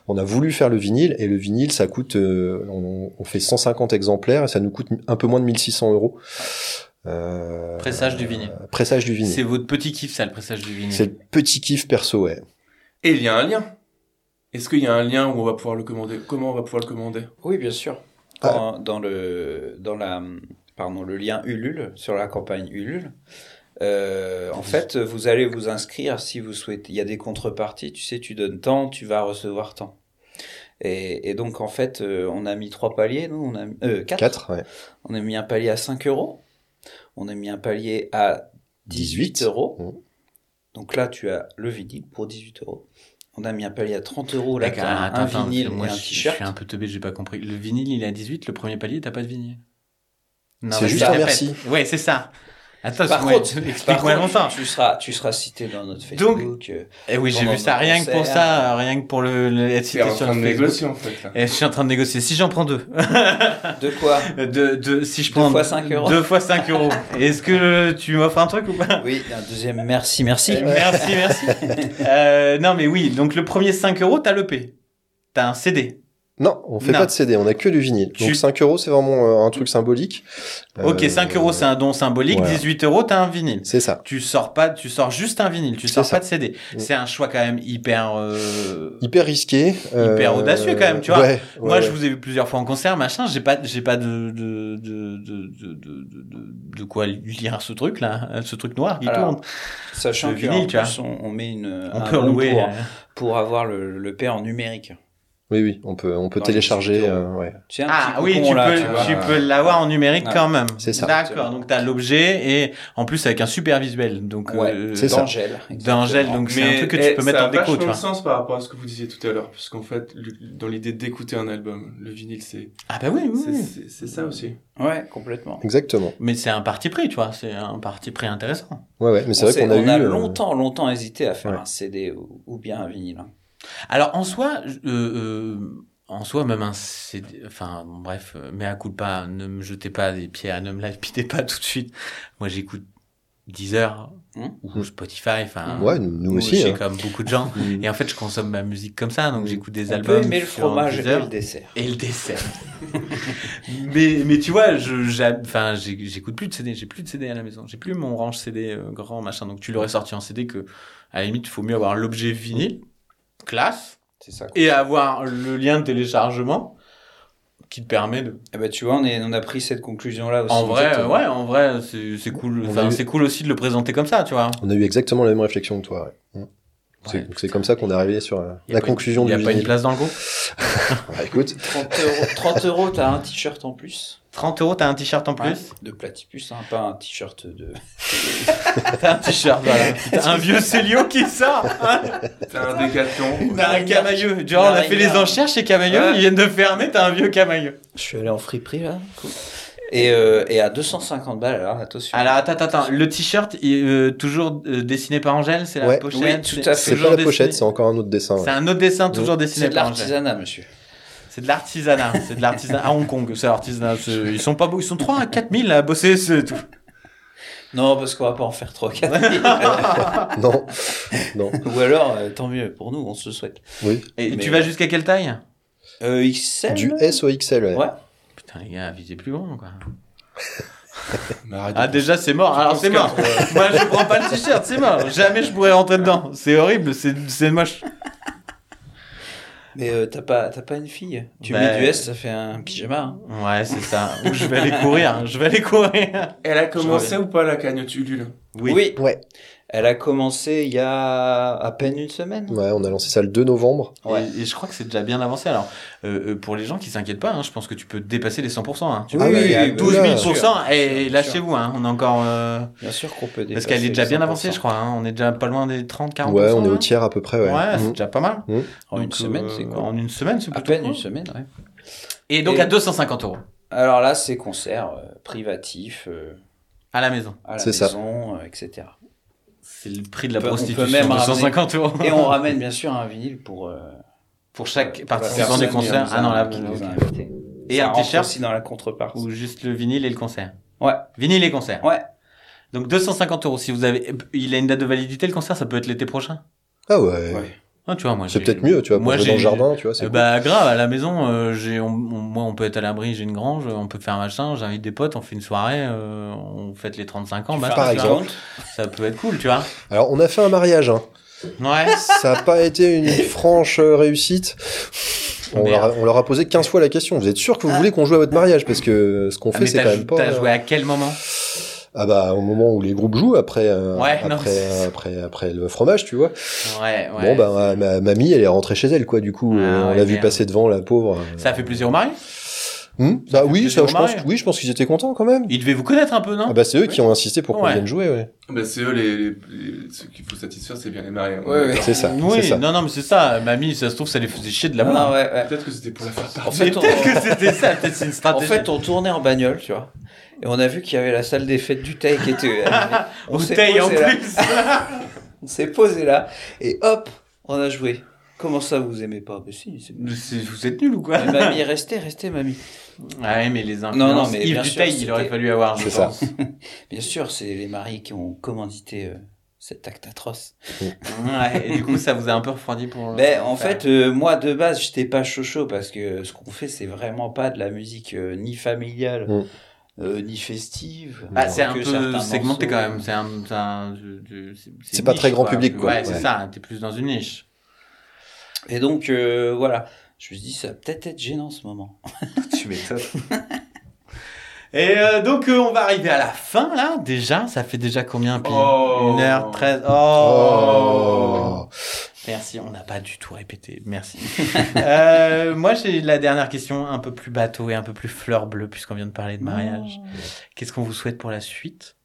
On a voulu faire le vinyle et le vinyle, ça coûte, on, on fait 150 exemplaires et ça nous coûte un peu moins de 1600 euros. Euh, Pressage du vinyle. euh, pressage du vinyle. C'est votre petit kiff, ça, le pressage du vinyle. C'est le petit kiff perso, ouais. Et il y a un lien. Est-ce qu'il y a un lien où on va pouvoir le commander? Comment on va pouvoir le commander? Oui, bien sûr. Ah. Dans, dans le dans la pardon le lien Ulule sur la campagne Ulule. euh, en fait, vous allez vous inscrire si vous souhaitez. Il y a des contreparties. Tu sais, tu donnes tant, tu vas recevoir tant. Et, et donc en fait, euh, on a mis trois paliers. Nous, on a euh, quatre. 4, ouais. On a mis un palier à 5 euros. On a mis un palier à 18 18. euros. Mmh. Donc là, tu as le vinyle pour 18 euros. On a mis un palier à 30 euros. Là, D'accord, tu as un, attends, vinyle moi, et un je, je t-shirt. suis un peu teubé, j'ai pas compris. Le vinyle, il est à 18, le premier palier, t'as pas de vinyle. Non, C'est juste un merci. Ouais, c'est ça. Attends, Par contre, par explique-moi contre, longtemps. tu, tu seras, tu seras cité dans notre Donc, Facebook. euh, Eh oui, j'ai vu ça, rien que pour ça, rien que pour le, le être cité en sur train le de Facebook. négocier en fait. Là. Et je suis en train de négocier. Si j'en prends deux. (laughs) de quoi de, de, si je Deux prends fois cinq euros. Deux fois 5 euros. Est-ce que tu m'offres un truc ou pas? Oui, un deuxième merci, merci. Euh, Merci, merci. (laughs) euh, non, mais oui. Donc, le premier 5 euros, t'as le P. T'as un CD. Non, on fait Non. pas de CD, on a que du vinyle. Tu- Donc 5 euros, c'est vraiment euh, un truc symbolique. Ok, Euh, 5 euros, c'est un don symbolique. voilà. 18 euros, t'as un vinyle. C'est ça. Tu sors pas, tu sors juste un vinyle. Tu sors ça. pas de CD. Mm. C'est un choix quand même hyper, euh, Hyper risqué. Hyper audacieux quand même, tu vois. Ouais, Moi, ouais, je ouais. vous ai vu plusieurs fois en concert, machin. J'ai pas, j'ai pas de, de, de, de, de, de, quoi lire ce truc là, ce truc noir qui Alors, tourne. Sachant que vinyle, en tu vois. plus, on, on met une, On un peut louer. pour, euh, pour avoir le, le pair en numérique. Oui, oui, on peut, on peut Dans télécharger. euh, ouais. Un Ah oui, tu là, peux, vois. tu peux l'avoir en numérique Ouais. quand même. C'est ça. D'accord, donc tu as l'objet et en plus avec un super visuel. Donc Ouais, euh, c'est ça. D'Angèle. D'Angèle, donc c'est un truc que tu peux eh, mettre ça en a déco, tu vachement vois. de sens par rapport à ce que vous disiez tout à l'heure, parce qu'en fait, le- dans l'idée d'écouter un album, le vinyle, c'est Ah bah oui, oui, c'est- oui. c'est c'est ça aussi. Ouais, complètement. Exactement. Mais c'est un parti pris, tu vois. C'est un parti pris intéressant. Ouais, ouais. Mais c'est On vrai qu'on a on eu. a euh, longtemps, longtemps hésité à faire un CD ou, ou bien un vinyle. Alors en soi, euh, euh, en soi même un CD, enfin bon, bref, euh, mais à coup de pas, ne me jetez pas des pierres, ne me lapidez (laughs) pas tout de suite. Moi j'écoute Deezer Hmm. ou Spotify, enfin Ouais, nous, aussi. j'ai hein. comme beaucoup de gens. (laughs) Mm. Et en fait je consomme ma musique comme ça, donc Mm. j'écoute des On albums. aimer le fromage et Deezer le dessert. et le dessert. (laughs) mais mais tu vois, je enfin j'écoute plus de CD, j'ai plus de CD à la maison, j'ai plus mon range CD euh, grand machin. Donc tu l'aurais sorti en CD que à la limite il faut mieux avoir l'objet vinyle, classe C'est ça. et avoir le lien de téléchargement qui te permet de. Eh ben, tu vois, on, est, on a pris cette conclusion-là aussi. En vrai, euh, ouais, en vrai, c'est cool. Enfin, eu- c'est cool aussi de le présenter comme ça, tu vois. On a eu exactement la même réflexion que toi. ouais. Mm. C'est Ouais. c'est comme ça qu'on est arrivé sur euh, la pas- conclusion Il y du a pas une place dans le groupe. (laughs) Bah, écoute, 30 euros, 30 euros, t'as un t-shirt en plus. 30 euros, t'as un t-shirt en plus. Ouais, de platypus, hein, pas un t-shirt de. (laughs) T'as un t-shirt, voilà. T'as un vieux Célio qui sort. hein. T'as un décathlon. T'as un camailleux. Genre, on a fait les enchères chez Camailleux, Ouais. ils viennent de fermer, t'as un vieux Camailleux. Je suis allé en friperie là. Et, euh, et à 250 balles, alors attention. Alors, attends, attends, attends. Le t-shirt, il, euh, toujours euh, dessiné par Angèle, c'est la Ouais. pochette. Oui, tout à fait. c'est toujours pas la dessiné- pochette, c'est encore un autre dessin. ouais. C'est un autre dessin, toujours dessiné C'est de par Angèle. l'artisanat, monsieur. C'est de l'artisanat, c'est de l'artisanat à Hong Kong, c'est l'artisanat. Ils sont pas beaux, ils sont 3 à 4 000 à bosser, c'est tout. Non, parce qu'on va pas en faire trop. (laughs) Non, non, Ou alors, euh, tant mieux pour nous, on se le souhaite. oui. Et Mais- tu vas jusqu'à quelle taille? Euh, XL Du S au XL, ouais. Ouais. Putain, les gars, visez plus grand, quoi. (laughs) Ah, déjà, c'est mort. Alors, c'est mort. Moi, je prends pas le t-shirt, c'est mort. Jamais je pourrais rentrer dedans. C'est horrible, c'est c'est moche. Mais euh, t'as pas, t'as pas une fille? Tu Bah, mets du S, ça fait un pyjama. hein. Ouais, c'est ça. Ou je vais aller courir, je vais aller courir. Elle a commencé ou pas la cagnotte Ulule Oui. Ouais. Elle a commencé il y a à peine une semaine. Ouais, on a lancé ça le 2 novembre. Ouais. Et, et je crois que c'est déjà bien avancé. Alors, euh, euh, pour les gens qui s'inquiètent pas, hein, je pense que tu peux dépasser les 100%. Hein. Tu Oui, peux oui, oui, 12 oui, 000%. bien et lâchez-vous, hein, on est encore. euh, Bien sûr qu'on peut Parce qu'elle est déjà bien avancée, je crois. Hein. On est déjà pas loin des 30-40%. Ouais, on est là. au tiers à peu près, ouais. Ouais, c'est Mm. déjà pas mal. En une semaine, euh, c'est quoi En une semaine, c'est À plutôt peine cool. une semaine, ouais. Et donc Et- à 250 euros Alors là, c'est concert euh, privatif, euh, à la maison. à la C'est ça. maison, euh, etc. C'est le prix de la On peut- on peut prostitution, même 250 euros. Et on ramène (laughs) bien sûr un vinyle pour, euh, Pour chaque participant des concerts. Ah non, là, qui nous a ok. invités. Et Ça un rentre t-shirt aussi dans la contrepartie. ou juste le vinyle et le concert. Ouais. Vinyle et concert. Ouais. Donc 250 euros. Si vous avez, il a une date de validité le concert, ça peut être l'été prochain? Ah ouais. Ouais. Ah, tu vois, moi. C'est peut-être mieux, tu vois, pour Moi, jouer dans le jardin, tu vois. c'est Eh cool. bah grave à la maison euh, j'ai on, moi on peut être à l'abri j'ai une grange on peut faire machin j'invite des potes on fait une soirée euh, on fête les 35 ans bah, par un exemple. ça peut être cool tu vois Alors, on a fait un mariage, hein. ouais Ça n'a pas été une (laughs) franche euh, réussite. On leur, a, on leur a posé 15 fois la question. Vous êtes sûr que vous voulez qu'on joue à votre mariage? Parce que ce qu'on Ah, fait, c'est quand même pas. t'as joué à quel moment? Ah bah, au moment où les groupes jouent, après, euh, Ouais, après, après, après le fromage, tu vois. ouais ouais Bon, bah, ma, ma mamie, elle est rentrée chez elle, quoi. Du coup, Ah, euh, on ouais, l'a vu merde. passer devant, la pauvre. ça a fait plaisir au mari Hmm ça bah oui, ça, je pense, oui, je pense qu'ils étaient contents quand même. il devait vous connaître un peu non Ah bah, c'est eux qui ont insisté pour qu'on Ouais. vienne jouer, ouais. Bah, c'est eux les, les, les- ceux qu'il faut satisfaire, c'est bien les mariés. Ouais, ouais. C'est ça, oui c'est ça. non non mais c'est ça mamie ça se trouve ça les faisait chier de la Ah, voir ouais, ouais. Peut-être que c'était pour la faire En fait, on, peut-être que c'était ça peut-être c'est une en stratégie fait, on tournait en bagnole, tu vois. Et on a vu qu'il y avait la salle des fêtes du Tay qui était. (laughs) on s'est en posé là. plus (laughs) On s'est posé là. Et hop, on a joué. Comment ça, vous aimez pas? Bah si, c'est C'est- vous êtes nul ou quoi? Mais mamie, restez, restez, mamie. ouais mais les non, influences mais Yves bien Duteil sûr, il aurait fallu avoir je C'est ça. pense (laughs) Bien sûr, c'est les maris qui ont commandité euh, cet acte atroce. ouais et du coup ça vous a un peu refroidi pour Ben, en faire. fait, euh, moi, de base, j'étais pas chaud chaud parce que ce qu'on fait, c'est vraiment pas de la musique euh, ni familiale, Mm. Euh, ni festive. Ah, c'est un peu segmenté morceaux- quand même. C'est un, c'est un- je- C'est pas niche, très grand public, quoi. Ouais, c'est Ouais. ça. T'es plus dans une niche. Et donc, euh, voilà. Je me suis dit, ça va peut-être être gênant en ce moment. (laughs) tu m'étonnes. (laughs) Et euh, donc euh, on va arriver à la fin là déjà. Ça fait déjà combien puis Oh. 1h13. Oh. Oh. Merci, on n'a pas du tout répété. Merci. (laughs) Euh, moi, j'ai la dernière question, un peu plus bateau et un peu plus fleur bleue, puisqu'on vient de parler de mariage. Qu'est-ce qu'on vous souhaite pour la suite?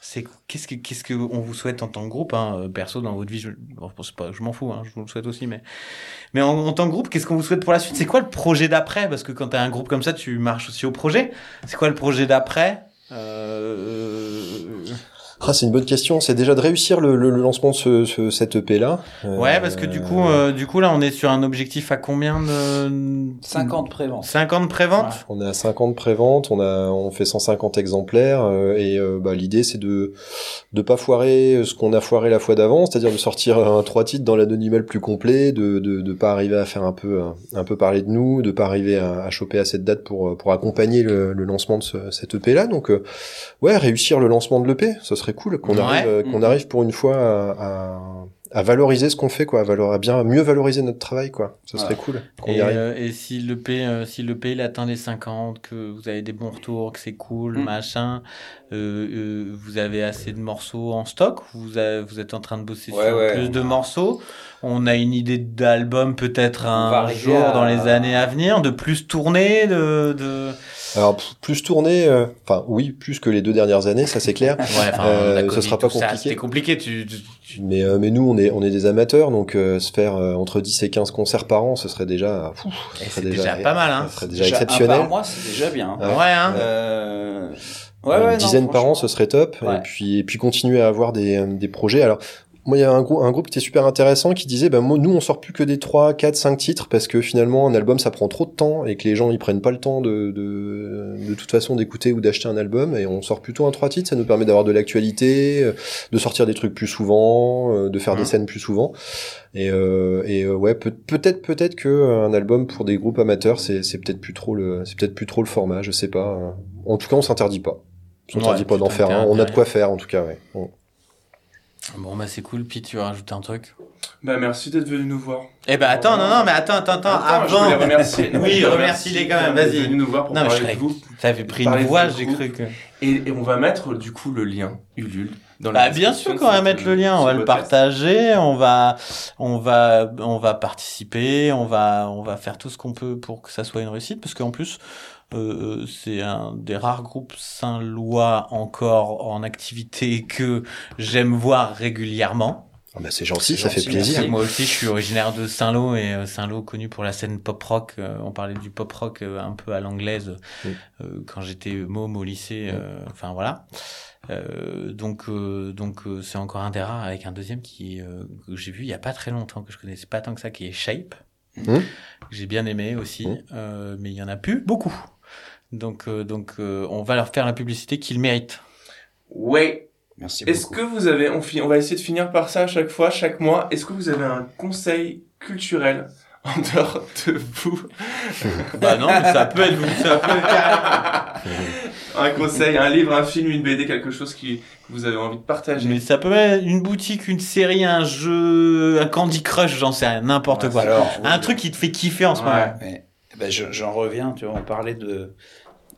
C'est qu'est-ce que qu'est-ce que on vous souhaite en tant que groupe, hein, perso dans votre vie? Je, bon, pas, je m'en fous, hein, je vous le souhaite aussi, mais mais en, en tant que groupe, qu'est-ce qu'on vous souhaite pour la suite? C'est quoi le projet d'après? Parce que quand t'as un groupe comme ça, tu marches aussi au projet. C'est quoi le projet d'après? Euh... Ah, c'est une bonne question. C'est déjà de réussir le, le- le lancement de ce, ce- cette EP là. Ouais, parce que du coup, euh, du coup là, on est sur un objectif à combien de 50 préventes. 50 préventes On est à 50 préventes, on a on fait 150 exemplaires euh, et euh, bah, l'idée c'est de de pas foirer ce qu'on a foiré la fois d'avant, c'est-à-dire de sortir un trois titres dans l'anonymat le plus complet, de, de de pas arriver à faire un peu un, peu parler de nous, de pas arriver à, à choper à cette date pour pour accompagner le, le lancement de ce, cette EP là. Donc euh, ouais, réussir le lancement de l'EP, ça serait cool qu'on Ouais. arrive euh, qu'on Mhm. arrive pour une fois à, à à valoriser ce qu'on fait quoi, à, valor- à bien mieux valoriser notre travail quoi. Ça serait cool Et, euh, et si le P, euh, si le P il atteint les 50, que vous avez des bons retours, que c'est cool, Mm. machin, euh, euh, vous avez assez de morceaux en stock, vous, avez- vous êtes en train de bosser Ouais, sur ouais, plus on de a- morceaux? On a une idée d'album peut-être un jour à- dans les années à venir, de plus tourner, de, de... Alors plus tourner, euh, enfin oui, plus que les deux dernières années, ça c'est clair. (laughs) Ouais, enfin, Euh, ce sera pas compliqué. C'était compliqué, tu, tu- tu- Mais euh, mais nous on est on est des amateurs, donc euh, se faire euh, entre 10 et 15 concerts par an, ce serait déjà, pff, ce serait déjà, pas mal, hein. Ça serait déjà Déjà, un exceptionnel. par mois, c'est déjà bien. Ouais. Ouais, hein. Euh... Ouais, Ouais, ouais, une non, dizaine par an, ce serait top. Ouais. Et puis et puis continuer à avoir des euh, des projets. Alors moi, il y a un groupe, un groupe qui était super intéressant qui disait, ben moi, nous, on sort plus que des 3, 4, 5 titres parce que finalement, un album, ça prend trop de temps et que les gens, ils prennent pas le temps de, de, de toute façon d'écouter ou d'acheter un album et on sort plutôt un 3 titres. Ça nous permet d'avoir de l'actualité, euh, de sortir des trucs plus souvent, euh, de faire des Mhm. scènes plus souvent. Et, euh, et euh, ouais, peut- peut-être, peut-être que euh, un album pour des groupes amateurs, c'est, c'est peut-être plus trop le, c'est peut-être plus trop le format. Je sais pas. euh. En tout cas, on s'interdit pas. On s'interdit Ouais, pas d'en faire un. On a de quoi faire, en tout cas, ouais. On- Bon, bah, c'est cool. Puis tu veux rajouter un truc? Bah merci d'être venu nous voir. Eh ben, attends, non, non, mais attends, attends, attends, Attends, je avant. voulais remercier. Non, (laughs) Oui, remercie-les quand même, vas-y. venu nous voir pour Non, mais je de vous. T'avais pris une voix, j'ai cru que. Et, et on va mettre du coup le lien Ulule dans la Bah, bien sûr qu'on va mettre le lien, on va le podcast. partager, on va, on va, on va participer, on va, on va faire tout ce qu'on peut pour que ça soit une réussite, parce qu'en plus, euh, euh, c'est un des rares groupes Saint-Lois encore en activité que j'aime voir régulièrement. Ah bah, c'est gentil, ça fait plaisir. merci. Moi aussi, je suis originaire de Saint-Lô et euh, Saint-Lô connu pour la scène pop rock. on parlait du pop rock un peu à l'anglaise quand j'étais môme au lycée. Enfin voilà. Euh, donc euh, donc euh, c'est encore un des rares avec un deuxième qui que j'ai vu il y a pas très longtemps que je connaissais pas tant que ça qui est Shape. Que J'ai bien aimé aussi, euh, mais il y en a plus beaucoup. Donc euh, donc euh, on va leur faire la publicité qu'ils méritent. Ouais. Merci Est-ce que vous avez, on, va essayer de finir par ça à chaque fois, chaque mois. Est-ce que vous avez un conseil culturel (laughs) en dehors de vous (laughs) bah non, mais ça peut être vous, ça peut être. (laughs) Un conseil, un livre, un film, une BD, quelque chose qui, que vous avez envie de partager Mais ça peut être une boutique, une série, un jeu, un Candy Crush, j'en sais rien, n'importe Ouais, quoi. Alors, Un truc qui te fait kiffer en ce Ouais. moment. Ouais. Eh ben, je- j'en reviens, tu vois, on parlait de,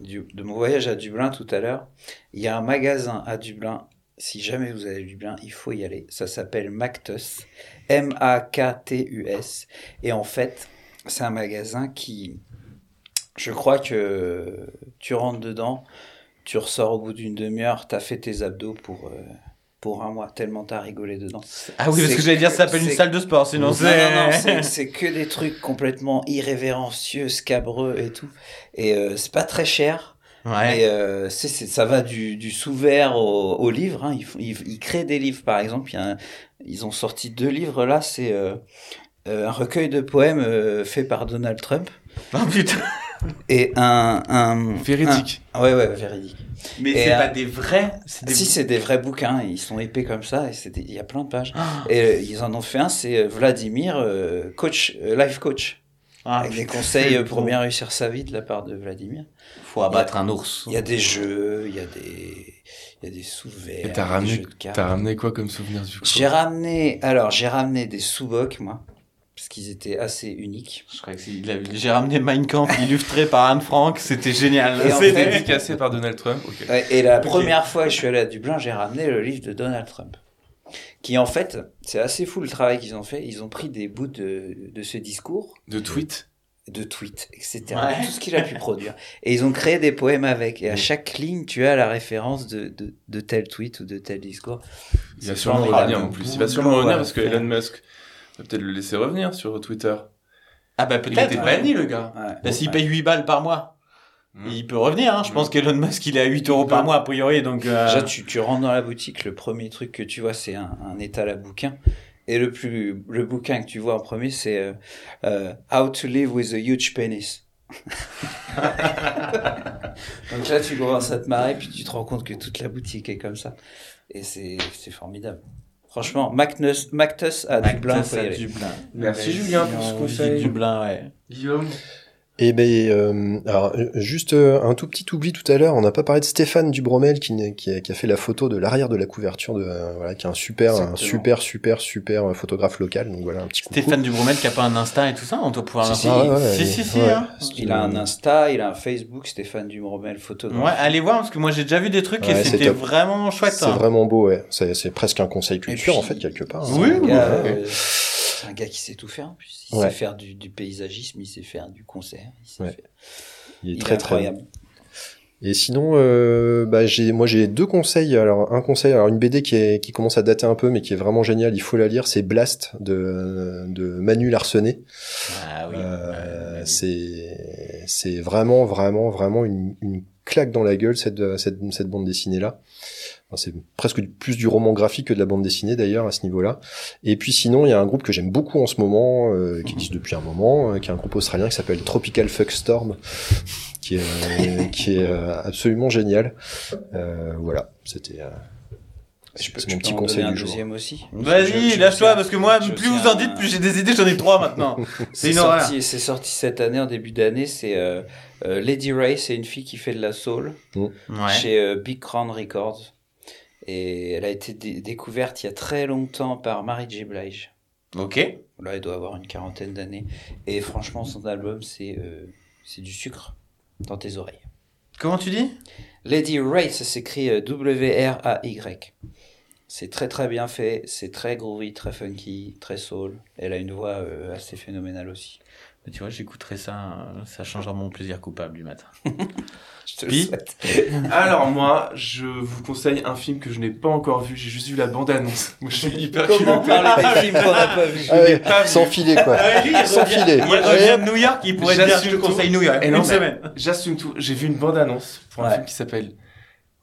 de mon voyage à Dublin tout à l'heure. Il y a un magasin à Dublin. Si jamais vous allez à Dublin, il faut y aller. Ça s'appelle Mactus. M-A-K-T-U-S. Et en fait, c'est un magasin qui, je crois que tu rentres dedans, tu ressors au bout d'une demi-heure, t'as fait tes abdos pour, euh, pour un mois, tellement t'as rigolé dedans. Ah oui, parce C'est que j'allais dire, ça que- s'appelle une salle de sport, sinon Non, c'est... non, non, c'est- c'est que des trucs complètement irrévérencieux, scabreux et tout. Et euh, c'est pas très cher. Ouais. Et euh, c'est, ça va du, du sous-vert au, au livre. Hein. Ils, font- ils, ils créent des livres, par exemple. Il y a un- ils ont sorti deux livres là. C'est euh, un recueil de poèmes fait par Donald Trump Oh putain. Et un, un Véridique. un- ouais, ouais, véridique. Mais c'est euh, pas des vrais, des... Si c'est des vrais bouquins, ils sont épais comme ça et il y a plein de pages. Ah, Et euh, ils en ont fait un, c'est euh, Vladimir, euh, coach, euh, life coach. ah, avec des conseils pour bien réussir sa vie de la part de Vladimir. Faut abattre un ours. Il y a des jeux, il y a des, il y a des sous-verts, Et t'as ramené, t'as ramené quoi comme souvenir du coup? J'ai ramené, alors j'ai ramené des sous-bocs, moi, parce qu'ils étaient assez uniques. Je crois que c'est- il a- j'ai ramené Mein Kampf illustré par Anne Frank, c'était génial. Et en C'était- fait- Dédicacé par Donald Trump. Et la première fois que je suis allé à Dublin, j'ai ramené le livre de Donald Trump. qui en fait, c'est assez fou le travail qu'ils ont fait. Ils ont pris des bouts de, de ce discours, De tweet. de tweets, etc. Ouais. Tout ce qu'il a pu produire. Et ils ont créé des poèmes avec. Et à chaque ligne, tu as la référence de, de, de tel tweet ou de tel discours. Il va C'est sûrement revenir en plus. Il va sûrement revenir parce que Elon Musk peut-être le laisser revenir sur Twitter. Ah bah Il peut-être. était ouais. banni, le gars. Ouais. Bah, s'il Ouais. paye 8 balles par mois, Mm. il peut revenir. Hein. Je pense qu'Elon Musk, il est à 8 euros par mois, a priori. Donc, euh, Déjà, tu, tu rentres dans la boutique, le premier truc que tu vois, c'est un, un étal à bouquin. Et le plus, le bouquin que tu vois en premier, c'est euh, euh, How to live with a huge penis. (laughs) Donc là, tu commences à te marrer, puis tu te rends compte que toute la boutique est comme ça. Et c'est, c'est formidable. Franchement, Mactus, Mactus à Dublin, y à. Dublin. Merci, Ouais, Julien, pour ce conseil. Dublin, ouais. Guillaume. Et ben, euh, alors juste euh, un tout petit oubli tout à l'heure, on n'a pas parlé de Stéphane Dubromel qui, n'est- qui, a, qui a fait la photo de l'arrière de la couverture de euh, voilà, qui est un super, un super, super, super euh, photographe local. Donc voilà un petit coucou. Stéphane Dubromel qui a pas un Insta et tout ça, on doit pouvoir Si, l'inscrire. si. Ah ouais, si, si, si, ouais. hein. Il a un Insta, il a un Facebook, Stéphane Dumromel, photographe. Ouais, allez voir parce que moi j'ai déjà vu des trucs Ouais, et c'est c'était vraiment chouette. C'est hein. vraiment beau, ouais. C'est c'est presque un conseil culture puis- en fait quelque part. hein. Oui, c'est un gars qui sait tout faire en plus. Il Ouais. sait faire du, du paysagisme, il sait faire du concert. Il, sait Ouais. faire- Il est il très est très. Et sinon, euh, bah, j'ai, moi j'ai deux conseils. Alors un conseil, alors une BD qui, est, qui commence à dater un peu, mais qui est vraiment géniale. Il faut la lire. C'est Blast de, de Manu Larsenet. Ah oui. Euh, c'est c'est vraiment vraiment vraiment une, une claque dans la gueule cette cette, cette bande dessinée là. C'est presque plus du roman graphique que de la bande dessinée d'ailleurs à ce niveau-là. Et puis sinon il y a un groupe que j'aime beaucoup en ce moment, euh, qui existe depuis un moment, euh, qui est un groupe australien qui s'appelle Tropical Fuck Storm, (laughs) qui est euh, qui est euh, absolument génial. Euh, voilà, c'était. euh, Je peux, c'est mon peux petit en conseil du jour. deuxième aussi. Vas-y, lâche-toi, parce que moi, plus vous en dites, plus j'ai des idées, j'en ai trois maintenant. (laughs) C'est C'est une horreur. sorti, c'est sorti cette année, en début d'année. C'est euh, euh, Lady Ray, c'est une fille qui fait de la soul Ouais. chez euh, Big Crown Records. Et elle a été dé- découverte il y a très longtemps par Mary J. Blige. Ok. Là, elle doit avoir une quarantaine d'années. Et franchement, son album, c'est euh, c'est du sucre dans tes oreilles. Comment tu dis? Lady Ray, ça s'écrit euh, W-R-A-Y. C'est très très bien fait, c'est très groovy, très funky, très soul. Elle a une voix euh, assez phénoménale aussi. Bah, Tu vois, j'écouterai ça, euh, ça changera mon plaisir coupable du matin. (laughs) Je te souhaite. Alors moi, je vous conseille un film que je n'ai pas encore vu, j'ai juste vu la bande-annonce. Moi, je suis (laughs) hyper Comment parler des (laughs) films qu'on n'a pas vus Ah ouais, pas vu. sans filer quoi. sans filer. Il revient de New York, il pourrait dire J'assume je conseille New York. Et une non, mais- semaine. J'assume tout. J'ai vu une bande-annonce pour un Ouais. film qui s'appelle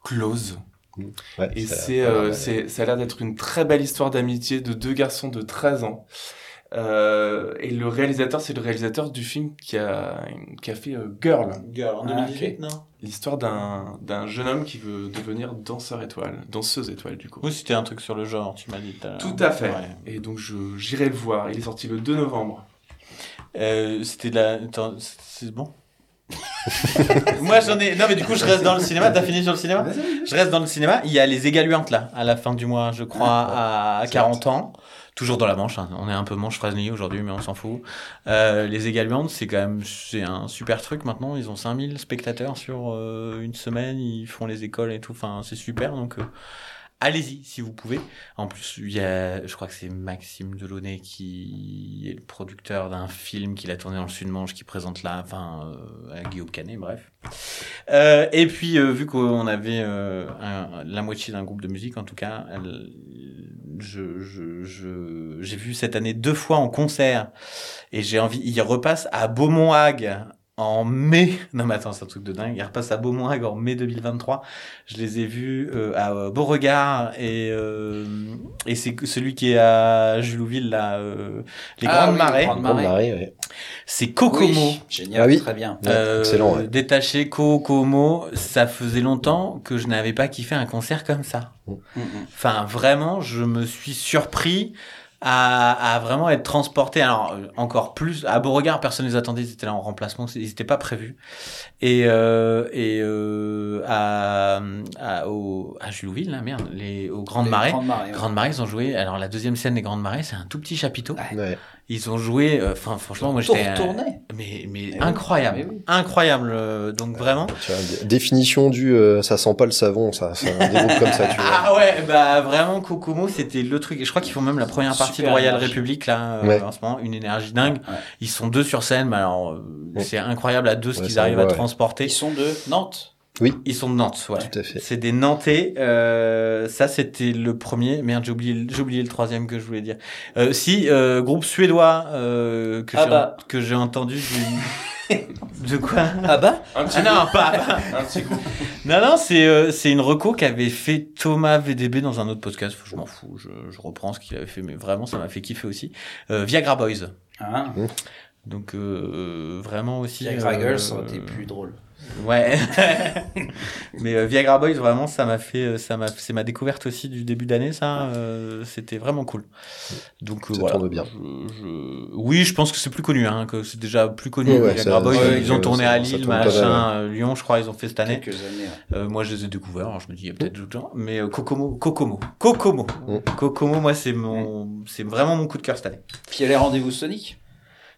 Close. Ouais, Et c'est, euh, c'est, ça a l'air d'être une très belle histoire d'amitié de deux garçons de 13 ans. Euh, et le réalisateur, c'est le réalisateur du film qui a, qui a fait euh, Girl. Girl, en Ah, 2018, non? L'histoire d'un, d'un jeune homme qui veut devenir danseur étoile. Danseuse étoile, du coup. Oui, c'était un truc sur le genre, tu m'as dit tout à fait. Ouais. Et donc, je, j'irai le voir. Il est sorti le 2 novembre. Euh, c'était de la. C'est c'est bon? (laughs) Moi j'en ai. Non mais du coup je reste dans le cinéma. T'as fini sur le cinéma? Je reste dans le cinéma. Il y a les égaluantes là, à la fin du mois, je crois, à 40 ans. Toujours dans la Manche. hein. On est un peu Manche Frasney aujourd'hui, mais on s'en fout. Euh, les égaluantes, c'est quand même c'est un super truc maintenant. Ils ont 5000 spectateurs sur euh, une semaine. Ils font les écoles et tout. Enfin, c'est super. Donc euh, allez-y si vous pouvez. En plus, il y a, je crois que c'est Maxime Delaunay qui est le producteur d'un film qu'il a tourné dans le Sud-Manche qui présente là, enfin, euh, Guillaume Canet, bref. Euh, et puis, euh, vu qu'on avait euh, un- la moitié d'un groupe de musique, en tout cas, je, je, je, j'ai vu cette année deux fois en concert et j'ai envie, il repasse à Beaumont-Hague en mai. (laughs) Non, mais attends, c'est un truc de dingue. Il repasse à Beaumont-Hague en mai 2023. Je les ai vus euh, à euh, Beauregard et, euh, et c'est celui qui est à Julouville, là, euh, les Ah Grandes oui, Marées. Grandes marée, ouais. C'est Kokomo. Oui, génial, Ah oui. très bien. Ouais, Euh, excellent, ouais. Détaché Kokomo, ça faisait longtemps que je n'avais pas kiffé un concert comme ça. Mm, mm. Enfin, vraiment, je me suis surpris à, à vraiment être transporté. Alors, euh, encore plus, à Beauregard, personne ne les attendait, ils étaient là en remplacement, ils n'étaient pas prévus. Et, euh, et euh, à, à, au, à Julouville, là, merde, les, aux Grandes Les Marées. Grandes Marées, ouais. Grandes Marées, ils ont joué. Alors, la deuxième scène des Grandes Marées, c'est un tout petit chapiteau. Ouais. Ils ont joué, euh, enfin, franchement, moi, j'étais. euh, retourné. Mais, mais oui. incroyable, oui. incroyable. euh, Donc vraiment. Tu vois, dé- définition du euh, ça sent pas le savon, ça, des groupes comme ça, tu vois. Ah ouais, bah vraiment Kokomo, c'était le truc. Et je crois qu'ils font même la première partie Super de Royal énergie. République là euh, Ouais. en ce moment, une énergie dingue. Ouais. Ils sont deux sur scène, mais alors euh, Ouais. c'est incroyable à deux ce Ouais, qu'ils ça arrivent va, à ouais. transporter. Ils sont de Nantes. Ils sont de Nantes, ouais. Tout à fait. C'est des Nantais. Euh, ça, c'était le premier. Merde, j'ai oublié, le- j'ai oublié le troisième que je voulais dire. Euh, si, euh, groupe suédois euh, que Ah j'ai bah. que j'ai entendu du... (laughs) de quoi Ah bah Un petit Ah non, pas. (laughs) Un petit coup. Non, non, c'est euh, c'est une reco qu'avait fait Thomas VDB dans un autre podcast. Je m'en fous, je, je reprends ce qu'il avait fait, mais vraiment, ça m'a fait kiffer aussi. Euh, Viagra Boys. hein, Donc euh, vraiment aussi. Viagra euh, Girls, ça aurait été plus drôle. Ouais. (laughs) Mais euh, Viagra Boys, vraiment, ça m'a fait, euh, ça m'a, c'est ma découverte aussi du début d'année, ça. euh, c'était vraiment cool. Donc euh, Ça voilà. tourne bien. Je- je- Oui, je pense que c'est plus connu, hein, que c'est déjà plus connu. Ouais, Viagra ça- Boys, ouais, ils ont tourné ça- à Lille, machin, Lyon, je crois, ils ont fait cette année. Quelques années. ouais. Euh, moi, je les ai découverts. Alors, je me dis, il y a peut-être d'autres gens. Mais euh, Kokomo, Kokomo, Kokomo, Mm. Kokomo, moi, c'est mon, c'est vraiment mon coup de cœur cette année. Puis il y a les rendez-vous Sonic.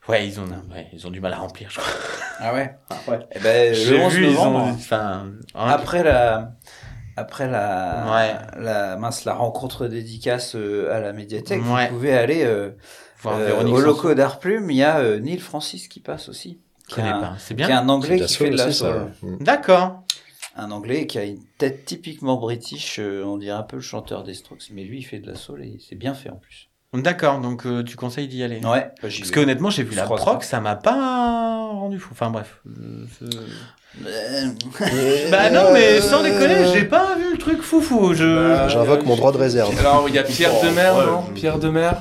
Ouais, ils ont, ouais, ils ont du mal à remplir, je crois. (laughs) Ah ouais? ouais. Eh ben, le 11 vu, ils novembre. ont, enfin, hein, Après la, après la, Ouais. la, mince, la rencontre dédicace euh, à la médiathèque, Ouais. vous pouvez aller euh, voir euh, au loco d'Art Plume. Il y a euh, Neil Francis qui passe aussi, Je qui est connais un, pas. C'est qui est bien. un anglais qui fait de la soul. Mm. D'accord. Un anglais qui a une tête typiquement british. euh, on dirait un peu le chanteur des Strokes, mais lui il fait de la soul et c'est bien fait en plus. D'accord. Donc, euh, tu conseilles d'y aller. Ouais. bah, Parce vais. que honnêtement, j'ai vu la crois proc, ça m'a pas rendu fou. Enfin bref. Euh, Euh, (laughs) Bah non, mais sans déconner, j'ai pas vu le truc foufou. Je. Bah, J'invoque mon droit de réserve. Alors, il y a Pierre Oh, Demer, ouais, non je- Pierre Demer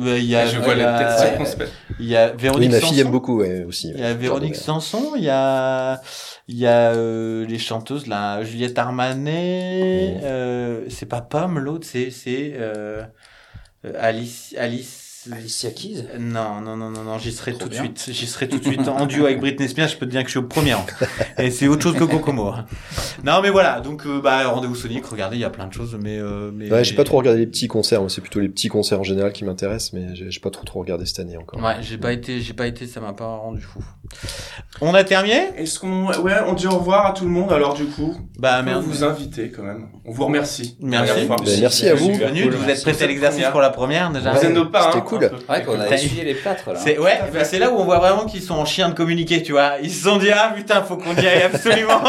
Il y a, Je vois il y la a- tête circonspecte. Il y a Oui, Véronique ma fille Sanson. aime beaucoup, ouais, aussi. Il y a Véronique Sanson, il y a, il y a euh, les chanteuses là, Juliette Armanet, Mm. euh, c'est pas Pomme l'autre, c'est c'est euh, Alice Alice. Alicia Keys. Non non non non non, j'y serai Trop tout de suite, j'y serai tout de suite en duo avec Britney Spears, je peux te dire que je suis au premier rang. Et c'est autre chose que Kokomo. Non mais voilà, donc euh, bah rendez-vous Sonic, regardez, il y a plein de choses, mais euh, mais. Ouais, j'ai pas trop regardé les petits concerts, moi, c'est plutôt les petits concerts en général qui m'intéressent, mais j'ai pas trop trop regardé cette année encore. Ouais, j'ai pas été, j'ai pas été, ça m'a pas rendu fou. On a terminé? Est-ce qu'on, ouais, on dit au revoir à tout le monde, alors du coup. Bah On vous inviter quand même. On vous remercie. Merci. Ben, merci à vous. Bienvenue, vous êtes prêté à l'exercice pour la première déjà. Vous êtes nos. Cool. Ouais, qu'on a essuyé les plâtres là. C'est ouais, bah, c'est là où on voit vraiment qu'ils sont en chien de communiquer, tu vois. Ils se sont dit ah putain, faut qu'on y aille absolument.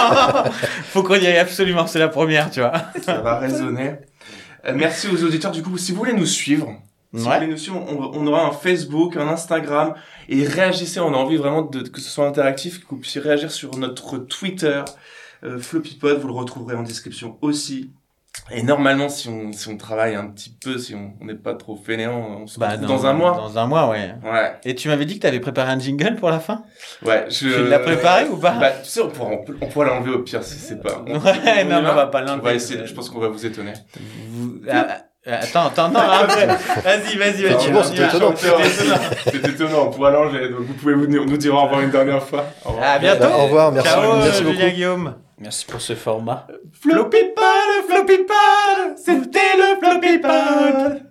(laughs) faut qu'on y aille absolument, c'est la première, tu vois. Ça va résonner. Euh, merci aux auditeurs. Du coup, si vous voulez nous suivre, si vous voulez nous suivre, on, on aura un Facebook, un Instagram, et réagissez. On a envie vraiment de, que ce soit interactif, que vous puissiez réagir sur notre Twitter, euh, FloppyPod. Vous le retrouverez en description aussi. Et normalement, si on, si on travaille un petit peu, si on n'est pas trop fainéant, on se Bah, retrouve dans un mois. Dans un mois, ouais. Ouais, Et tu m'avais dit que t'avais préparé un jingle pour la fin? Ouais. Je... Tu l'as préparé ou pas? Bah, tu sais, on pourra, on pourra l'enlever au pire si c'est pas. on- (laughs) Ouais, on non, on va pas l'enlever. On va essayer. Je pense qu'on va vous étonner. Vous- ah, ah, Attends, attends, non, après. (laughs) Vas-y, vas-y, vas-y. Effectivement, on y c'était étonnant. C'était étonnant. On pourra l'enlever. Donc vous pouvez vous- nous dire au revoir une dernière fois. Au revoir. À bientôt. Au revoir, merci, Ciao, merci euh, beaucoup. Julien Guillaume. Merci pour ce format. Floppy Pod, Floppy Pod, c'était le Floppy.